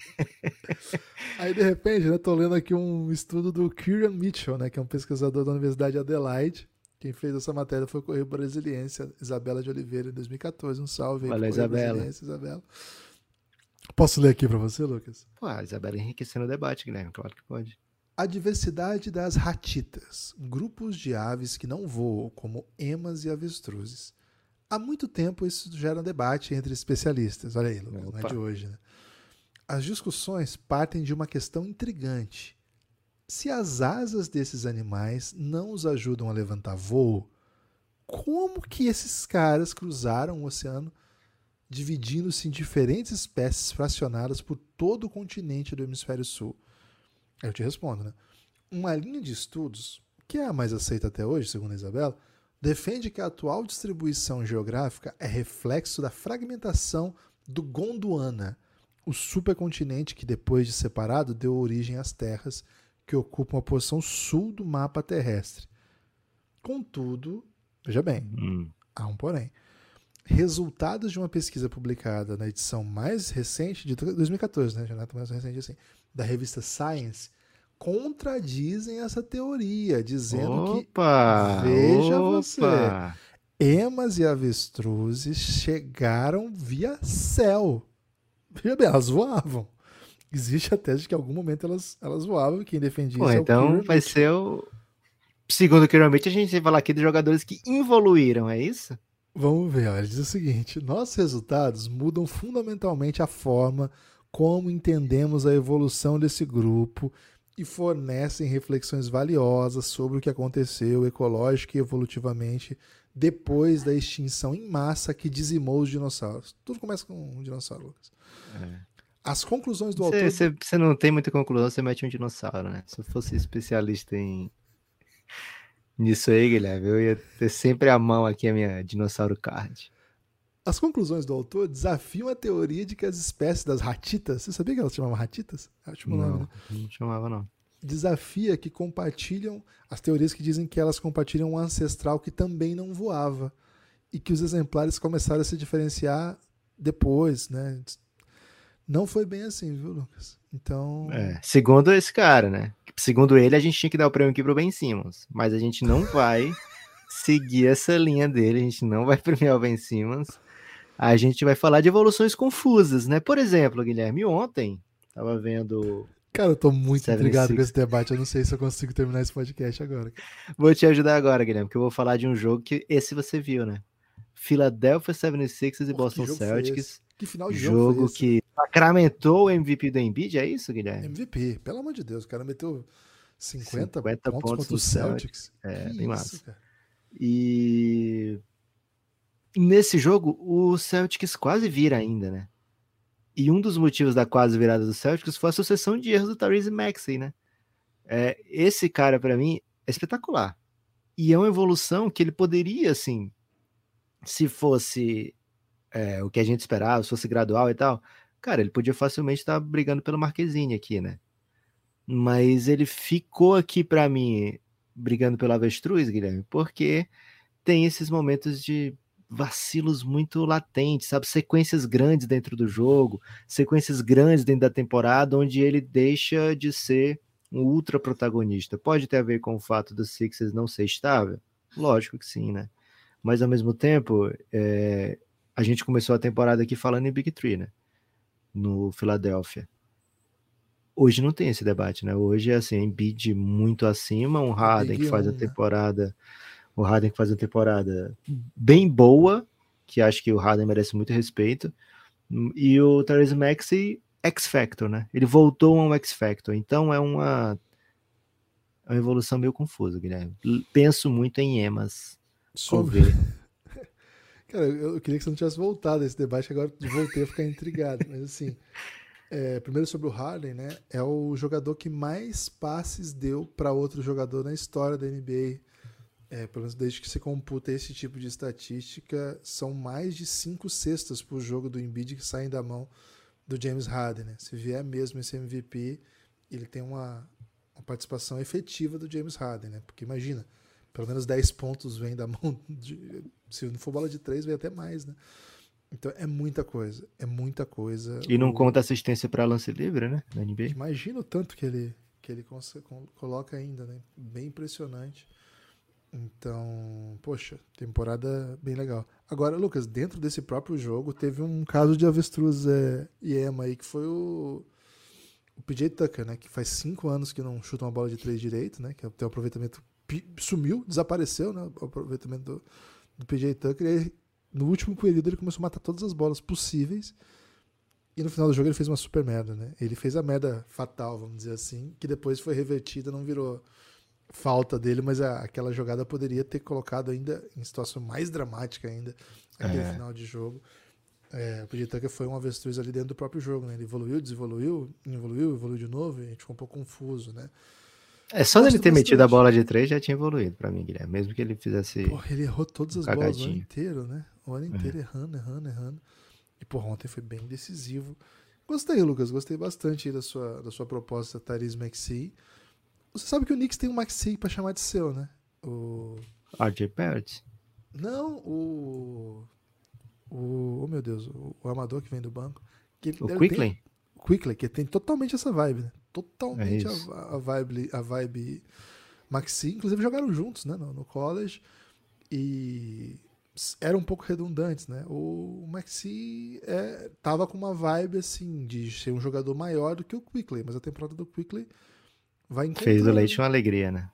Aí, de repente, né, tô lendo aqui um estudo do Kieran Mitchell, né? Que é um pesquisador da Universidade de Adelaide. Quem fez essa matéria foi o Correio Brasiliense, Isabela de Oliveira, em 2014. Um salve aí Correio Isabela. Brasiliense, Isabela. Posso ler aqui pra você, Lucas? A Isabela enriquecendo o debate, Guilherme. Claro que pode. A diversidade das ratitas, grupos de aves que não voam, como emas e avestruzes. Há muito tempo isso gera um debate entre especialistas. Olha aí, Lucas, não é de hoje, né? As discussões partem de uma questão intrigante. Se as asas desses animais não os ajudam a levantar voo, como que esses caras cruzaram o oceano dividindo-se em diferentes espécies fracionadas por todo o continente do hemisfério sul? Eu te respondo, né? Uma linha de estudos, que é a mais aceita até hoje, segundo a Isabela, defende que a atual distribuição geográfica é reflexo da fragmentação do Gondwana, o supercontinente que, depois de separado, deu origem às terras que ocupam a posição sul do mapa terrestre. Contudo, veja bem, Hum. há um porém. Resultados de uma pesquisa publicada na edição mais recente, de 2014, né? Já não é tão mais recente assim, da revista Science, contradizem essa teoria, dizendo que Opa! Veja opa. você. emas e avestruzes chegaram via céu. Veja bem, elas voavam. Existe a tese de que em algum momento elas, elas voavam, quem defendia Pô, isso é então Kieran vai ser o. Segundo o Kieran Mitchell, a gente vai falar aqui dos jogadores que evoluíram, é isso? Vamos ver, ó, ele diz o seguinte: nossos resultados mudam fundamentalmente a forma como entendemos a evolução desse grupo e fornecem reflexões valiosas sobre o que aconteceu ecológica e evolutivamente depois da extinção em massa que dizimou os dinossauros. Tudo começa com um dinossauro, Lucas. As conclusões do autor. Você você não tem muita conclusão, você mete um dinossauro, né? Se eu fosse especialista em nisso aí, Guilherme, eu ia ter sempre a mão aqui a minha dinossauro card. As conclusões do autor desafiam a teoria de que as espécies das ratitas. Você sabia que elas chamavam ratitas? É ótimo nome, né? Não, não chamava, não. desafia que compartilham as teorias que dizem que elas compartilham um ancestral que também não voava e que os exemplares começaram a se diferenciar depois, né? Não foi bem assim, viu, Lucas? Então, É, segundo esse cara, né? Segundo ele, a gente tinha que dar o prêmio aqui pro Ben Simmons, mas a gente não vai seguir essa linha dele, a gente não vai premiar o Ben Simmons. A gente vai falar de evoluções confusas, né? Por exemplo, Guilherme, ontem tava vendo cara, eu tô muito Seven intrigado Six. com esse debate. Eu não sei se eu consigo terminar esse podcast agora. Vou te ajudar agora, Guilherme, que eu vou falar de um jogo que esse você viu, né? Philadelphia 76ers e Boston Celtics. Que final de jogo, Jogo que sacramentou o MVP do Embiid, é isso, Guilherme? MVP, pelo amor de Deus, o cara meteu 50, 50 pontos, pontos contra o no Celtics. É, Que bem isso, massa. cara. E nesse jogo, o Celtics quase vira ainda, né? E um dos motivos da quase virada do Celtics foi a sucessão de erros do Tyrese Maxey, né? É, esse cara, pra mim, é espetacular. E é uma evolução que ele poderia, assim, se fosse é, o que a gente esperava, se fosse gradual e tal, cara, ele podia facilmente estar brigando pelo Marquezine aqui, né? Mas ele ficou aqui pra mim brigando pelo Avestruz, Guilherme, porque tem esses momentos de vacilos muito latentes, sabe? Sequências grandes dentro do jogo, sequências grandes dentro da temporada, onde ele deixa de ser um ultra protagonista. Pode ter a ver com o fato do Sixers não ser estável? Lógico que sim, né? Mas ao mesmo tempo, é, a gente começou a temporada aqui falando em Big Three, né? No Philadelphia. Hoje não tem esse debate, né? Hoje é assim, Embiid muito acima, um Harden que faz a né? O Harden que faz a temporada bem boa, que acho que o Harden merece muito respeito, e o Therese Maxey X Factor, né? Ele voltou a um X Factor, então é uma, é uma evolução meio confusa, Guilherme. Penso muito em emas. Sobre... Cara, eu queria que você não tivesse voltado a esse debate, agora voltei a ficar intrigado. Mas assim, é, primeiro sobre o Harden, né? É o jogador que mais passes deu para outro jogador na história da NBA. É, pelo menos desde que se computa esse tipo de estatística, são mais de cinco cestas por jogo do Embiid que saem da mão do James Harden. Né? Se vier mesmo esse MVP, ele tem uma, uma participação efetiva do James Harden, né? Porque imagina, pelo menos 10 pontos vem da mão de, se não for bola de 3, vem até mais, né? Então é muita coisa, é muita coisa. E não O- conta assistência para lance livre, né? Na NBA. Imagina o tanto que ele, que ele coloca ainda, né? Bem impressionante. Então, poxa, temporada bem legal. Agora, Lucas, dentro desse próprio jogo, teve um caso de avestruz é, e ema aí, que foi o, o PJ Tucker, né? Que faz cinco anos que não chuta uma bola de três direito, né? Que tem um aproveitamento. Sumiu, desapareceu, né? O aproveitamento do, do PJ Tucker. E aí, no último período, ele começou a matar todas as bolas possíveis. E no final do jogo ele fez uma super merda, né? Ele fez a merda fatal, vamos dizer assim, que depois foi revertida, não virou falta dele, mas a, aquela jogada poderia ter colocado ainda em situação mais dramática ainda aquele É. final de jogo. É, o Tucker foi um avestruz ali dentro do próprio jogo, né? Ele evoluiu, desevoluiu, evoluiu, evoluiu de novo, e a gente ficou um pouco confuso, né? É só Gosto dele ter metido a bastante. bola de três já tinha evoluído pra mim, Guilherme. Mesmo que ele fizesse. Porra, ele errou todas as bolas o ano Cagadinho. inteiro, né? O ano É. inteiro errando, errando, errando. E, porra, ontem foi bem decisivo. Gostei, Lucas. Gostei bastante aí da sua, da sua proposta, Tyrese Maxey. Você sabe que o Knicks tem um Maxey pra chamar de seu, né? O... RJ Barrett. Não, o... O... Oh, meu Deus. O, o amador que vem do banco. Que ele- O ele Quickly? Tem... Quickly, que tem totalmente essa vibe, né? Totalmente É a, a vibe, a vibe Maxi. Inclusive jogaram juntos, né? No, no college. E eram um pouco redundantes, né? O Maxi é, tava com uma vibe, assim, de ser um jogador maior do que o Quickly. Mas a temporada do Quickly vai. Fez do Leite uma alegria, né?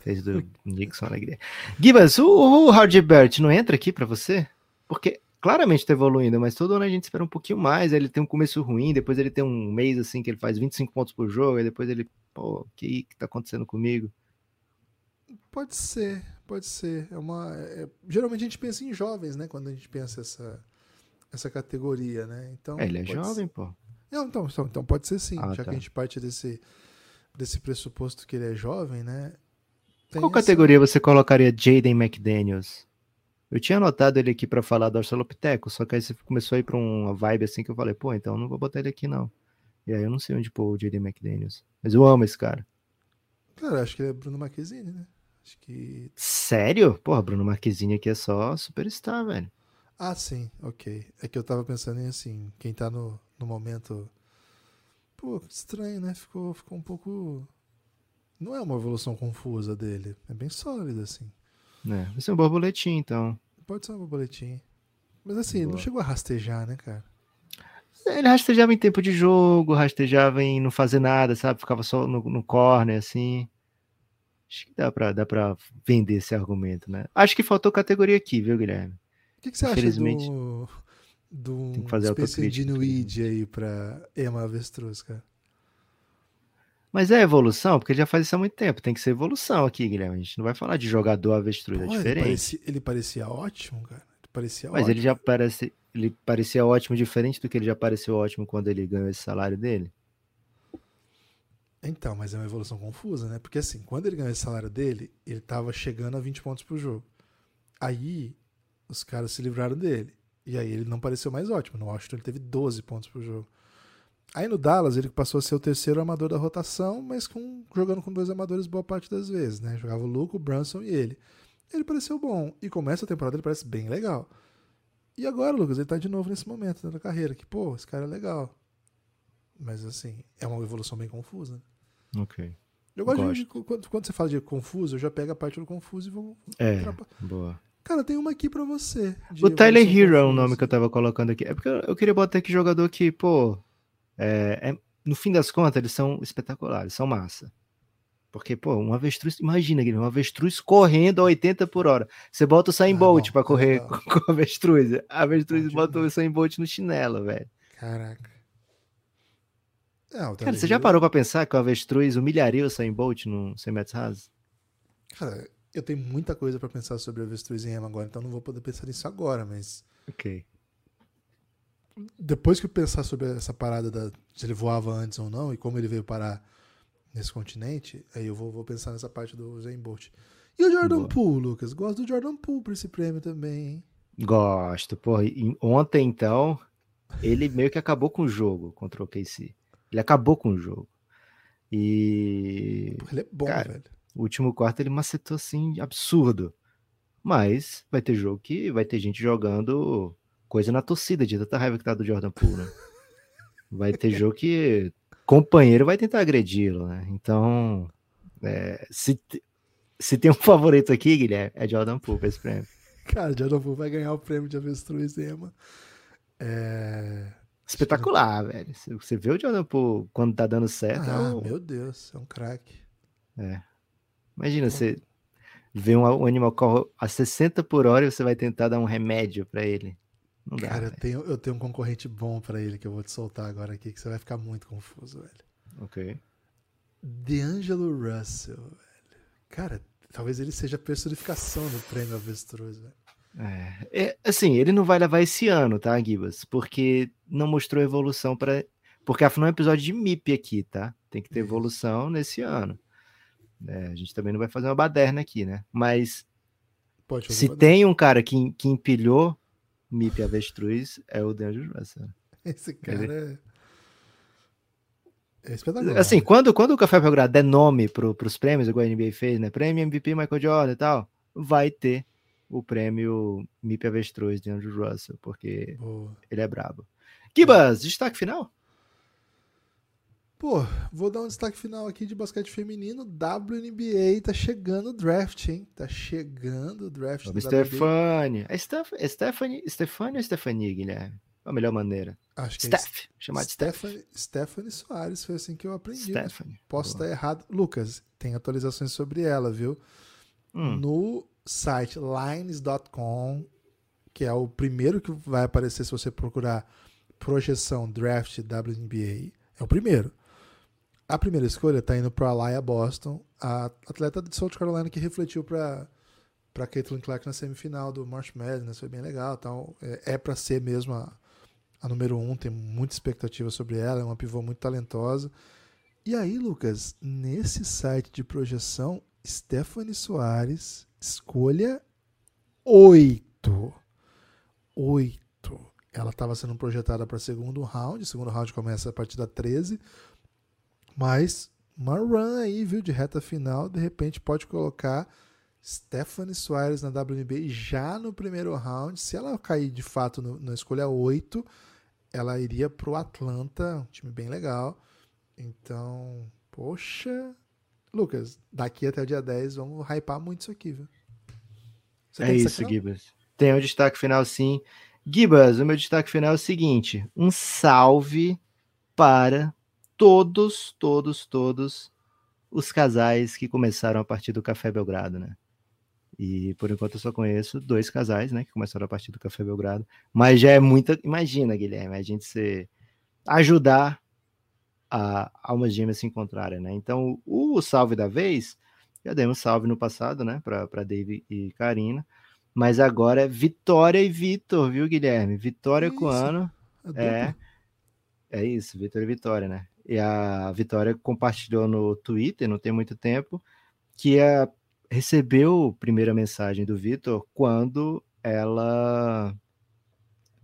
Fez do Nixon uma alegria. Gibas, o, o Barrett não entra aqui pra você? Porque claramente tá evoluindo, mas todo ano a gente espera um pouquinho mais. Ele tem um começo ruim, depois ele tem um mês assim que ele faz 25 pontos por jogo, e depois ele, pô, o que, que tá acontecendo comigo? Pode ser, pode ser. É uma, é- geralmente a gente pensa em jovens, né? Quando a gente pensa essa, essa categoria, né? Então, É, ele é jovem, pô. Não, então, então, então pode ser sim. Ah, já tá. que a gente parte desse, desse pressuposto que ele é jovem, né? Tem Qual essa- categoria você colocaria Jaden McDaniels? Eu tinha anotado ele aqui pra falar do Arcelopiteco, só que aí você começou a ir pra uma vibe assim que eu falei, pô, então não vou botar ele aqui não. E aí eu não sei onde pôr o Jaden McDaniels. Mas eu amo esse cara. Cara, acho que ele é Bruno Marquezine, né? Acho que. Sério? Porra, Bruno Marquezine aqui é só superstar, velho. Ah, sim, ok. É que eu tava pensando em assim, quem tá no, no momento. Pô, estranho, né? Ficou, ficou um pouco. Não é uma evolução confusa dele. É bem sólida, assim. É, vai ser um borboletinho, então. Pode ser uma borboletinha. Mas assim, ele não Boa. chegou a rastejar, né, cara? Ele rastejava em tempo de jogo, rastejava em não fazer nada, sabe? Ficava só no, no corner, assim. Acho que dá pra, dá pra vender esse argumento, né? Acho que faltou categoria aqui, viu, Guilherme? O que, que você acha Infelizmente, do. Do tem que fazer Space autocrítica, Genuide aí pra Emma Avestruz, cara? Mas é evolução, porque ele já faz isso há muito tempo. Tem que ser evolução aqui, Guilherme. A gente não vai falar de jogador avestruz, é Pô, ele, diferente. parecia, ele parecia ótimo, cara. Ele parecia Mas ótimo. ele já parece. Ele parecia ótimo, diferente do que ele já pareceu ótimo quando ele ganhou esse salário dele. Então, mas é uma evolução confusa, né? Porque assim, quando ele ganhou esse salário dele, ele tava chegando a 20 pontos por jogo. Aí, os caras se livraram dele. E aí ele não pareceu mais ótimo. No Washington ele teve 12 pontos por jogo. Aí no Dallas ele passou a ser o terceiro armador da rotação, mas com, jogando com dois armadores boa parte das vezes, né? Jogava o Luke, o Brunson e ele. Ele pareceu bom. E começa a temporada ele parece bem legal. E agora, Lucas, ele tá de novo nesse momento né, da carreira, que, pô, esse cara é legal. Mas assim, é uma evolução bem confusa. né? Ok. Eu gosto, Gosto. de. Quando, quando você fala de confuso, eu já pego a parte do confuso e vou. É, boa. Cara, tem uma aqui pra você. O Tyler Hero é o nome que eu tava colocando aqui. É porque eu queria botar aqui jogador que, pô, é, é- no fim das contas, eles são espetaculares, são massa. Porque, pô, um avestruz, imagina, Guilherme, um avestruz correndo a 80 por hora. Você bota o Sain Ah, Bolt pra correr legal. com, com o avestruz. A avestruz Bom bota o demais. Sain Bolt no chinelo, velho. Caraca. É, o Cara, você já parou pra pensar que o avestruz humilharia o Sain Bolt no 100 metros rasos? Cara, eu tenho muita coisa pra pensar sobre avestruz em Ema agora, então não vou poder pensar nisso agora, mas. Ok. Depois que eu pensar sobre essa parada da, se ele voava antes ou não e como ele veio parar nesse continente, aí eu vou, vou pensar nessa parte do Zen Bolt. E o Jordan Boa. Poole, Lucas? Gosto do Jordan Poole pra esse prêmio também, hein? Gosto, porra. e Ontem, então, ele meio que acabou com o jogo contra o KC. Ele acabou com o jogo. E Pô, ele é bom, Cara, velho. O último quarto ele macetou assim, absurdo. Mas vai ter jogo que vai ter gente jogando coisa na torcida, de tanta raiva que tá do Jordan Poole, né? Vai ter jogo que companheiro vai tentar agredi-lo, né? Então, é, se, se tem um favorito aqui, Guilherme, é Jordan Poole pra esse prêmio. Cara, Jordan Poole vai ganhar o prêmio de avestruz Ema. É... Espetacular, velho. Você- vê o Jordan Poole quando tá dando certo. é Ah, um- meu Deus, é um craque. Imagina, você vê um, um animal corre a 60 por hora e você vai tentar dar um remédio pra ele. Não dá. Cara, eu tenho, eu tenho um concorrente bom pra ele que eu vou te soltar agora aqui, que você vai ficar muito confuso, velho. Ok. D'Angelo Russell, velho. Cara, talvez ele seja a personificação do prêmio Avestruz, velho. É, é, assim, ele não vai levar esse ano, tá, Gibas? Porque não mostrou evolução para. Porque afinal é um episódio de MIP aqui, tá? Tem que ter evolução nesse ano. É, a gente também não vai fazer uma baderna aqui, né? Mas se tem um cara que, que empilhou MIP Avestruz, é o D'Angelo Russell. Esse cara é... é espetacular. Assim, quando, quando o Café Belgrado der nome pro, pros prêmios, igual a NBA fez, né? Prêmio MVP Michael Jordan e tal, vai ter o prêmio MIP Avestruz de Andrew Russell, porque Boa. ele é brabo. Gibas, destaque final? Pô, vou dar um destaque final aqui de basquete feminino. WNBA tá chegando o draft, hein? Tá chegando o draft. O. Stephanie. É Steph- é Stephanie, Stephanie ou Stephanie, Guilherme? A melhor maneira. Acho que Steph. é Chamar de Steph. Stephanie, Stephanie Soares, foi assim que eu aprendi. Stephanie. Posso Boa. estar errado. Lucas, tem atualizações sobre ela, viu? Hum, No site lines.com, que é o primeiro que vai aparecer se você procurar projeção draft WNBA, é o primeiro. A primeira escolha está indo para a Laia Boston, a atleta de South Carolina que refletiu para para Caitlin Clark na semifinal do March Madness, foi bem legal, tal. É, é para ser mesmo a, a número um, tem muita expectativa sobre ela, é uma pivô muito talentosa. E aí, Lucas, nesse site de projeção, Stephanie Soares, escolha 8. 8. Ela estava sendo projetada para segundo round. Segundo round começa a partir da 13. Mas uma run aí, viu, de reta final. De repente pode colocar Stephanie Soares na WNBA já no primeiro round. Se ela cair de fato no- na escolha 8, ela iria para o Atlanta, um time bem legal. Então, poxa. Lucas, daqui até o dia 10 vamos hypar muito isso aqui, viu? Você é isso? Gibas. Tem um destaque final, sim. Gibas, o meu destaque final é o seguinte: um salve para todos, todos, todos os casais que começaram a partir do Café Belgrado, né? E por enquanto eu só conheço dois casais, né, que começaram a partir do Café Belgrado. Mas já é muita. Imagina, Guilherme, a gente se ajudar a almas gêmeas se encontrarem, né? Então, o salve da vez, já demos salve no passado, né, para Dave e Karina. Mas agora é Vitória e Vitor, viu, Guilherme? Vitória Que com ano. É. É isso, Vitor e Vitória, né? E a Vitória compartilhou no Twitter, não tem muito tempo, que a, recebeu a primeira mensagem do Vitor quando ela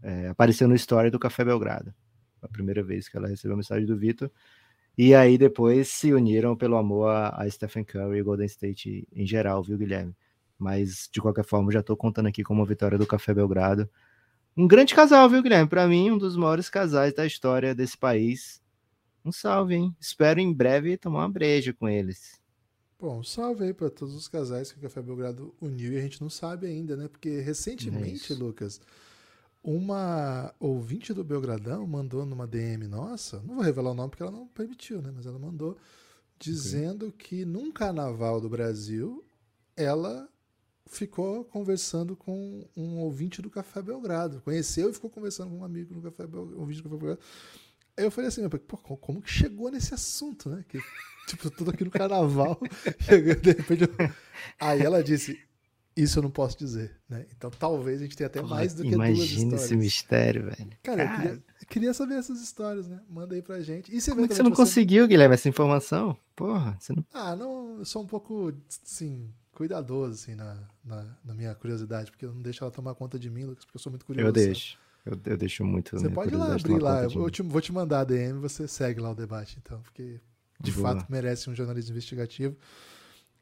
é, apareceu no story do Café Belgrado. A primeira vez que ela recebeu a mensagem do Vitor. E aí depois se uniram pelo amor a, a Stephen Curry e Golden State em geral, viu, Guilherme? Mas de qualquer forma, já tô contando aqui como a vitória do Café Belgrado. Um grande casal, viu, Guilherme? Para mim, um dos maiores casais da história desse país. Um salve, hein? Espero em breve tomar uma breja com eles. Bom, salve aí para todos os casais que o Café Belgrado uniu e a gente não sabe ainda, né? Porque recentemente, É. Lucas, uma ouvinte do Belgradão mandou numa DM nossa, não vou revelar o nome porque ela não permitiu, né? Mas ela mandou dizendo que num carnaval do Brasil ela ficou conversando com um ouvinte do Café Belgrado. Conheceu e ficou conversando com um amigo do Café Belgrado, ouvinte do Café Belgrado. Aí eu falei assim, pô, como que chegou nesse assunto, né? Que, tipo, tudo aqui no carnaval. de repente eu... Aí ela disse, isso eu não posso dizer, né? Então talvez a gente tenha até mais do que duas Imagina histórias. esse mistério, velho. Cara, eu Cara, queria, eu queria saber essas histórias, né? Manda aí pra gente. E como é que você não conseguiu, Guilherme, essa informação? Porra, você não. Ah, não, eu sou um pouco, assim, cuidadoso, assim, na, na, na minha curiosidade, porque eu não deixo ela tomar conta de mim, Lucas, porque eu sou muito curioso. Eu sabe? Eu, eu deixo muito. Você pode ir lá abrir lá, eu te, vou te mandar a DM você segue lá o debate, então, porque de Boa. fato merece um jornalismo investigativo.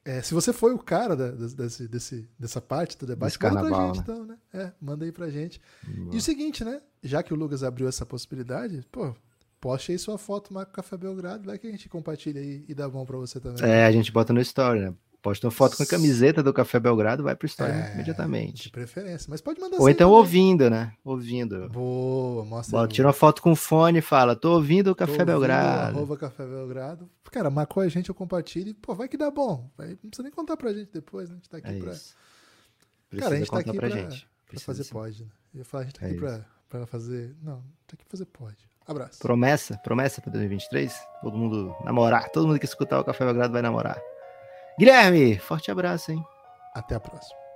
É, se você foi o cara da- desse, desse- dessa parte do debate, Desse manda pra gente, né? então, né? É, manda aí pra gente. Boa. E o seguinte, né? Já que o Lucas abriu essa possibilidade, pô, poste aí sua foto Marco Café Belgrado, vai que a gente compartilha aí e dá bom pra você também. É, a gente bota no story, né? Posta uma foto com a camiseta do Café Belgrado, vai pro story É, De imediatamente. preferência. Mas pode mandar Ou então também. ouvindo, né? Ouvindo. Boa, mostra Bota, tira uma foto com o fone e fala, tô ouvindo o Café ouvindo, Belgrado. Arroba Café Belgrado. Cara, marcou a gente, eu compartilho. Pô, vai que dá bom. Não precisa nem contar pra gente depois, né? A gente tá aqui É pra, isso. Precisa Cara, a gente tá aqui pra, pra- gente. pra Precisa fazer sim. pod. Né? Eu ia falar, a gente tá É aqui pra, pra fazer. Não, tá aqui pra fazer pode. Abraço. Promessa, promessa pra 2023? Todo mundo namorar, todo mundo que escutar o Café Belgrado vai namorar. Guilherme, forte abraço, hein? Até a próxima.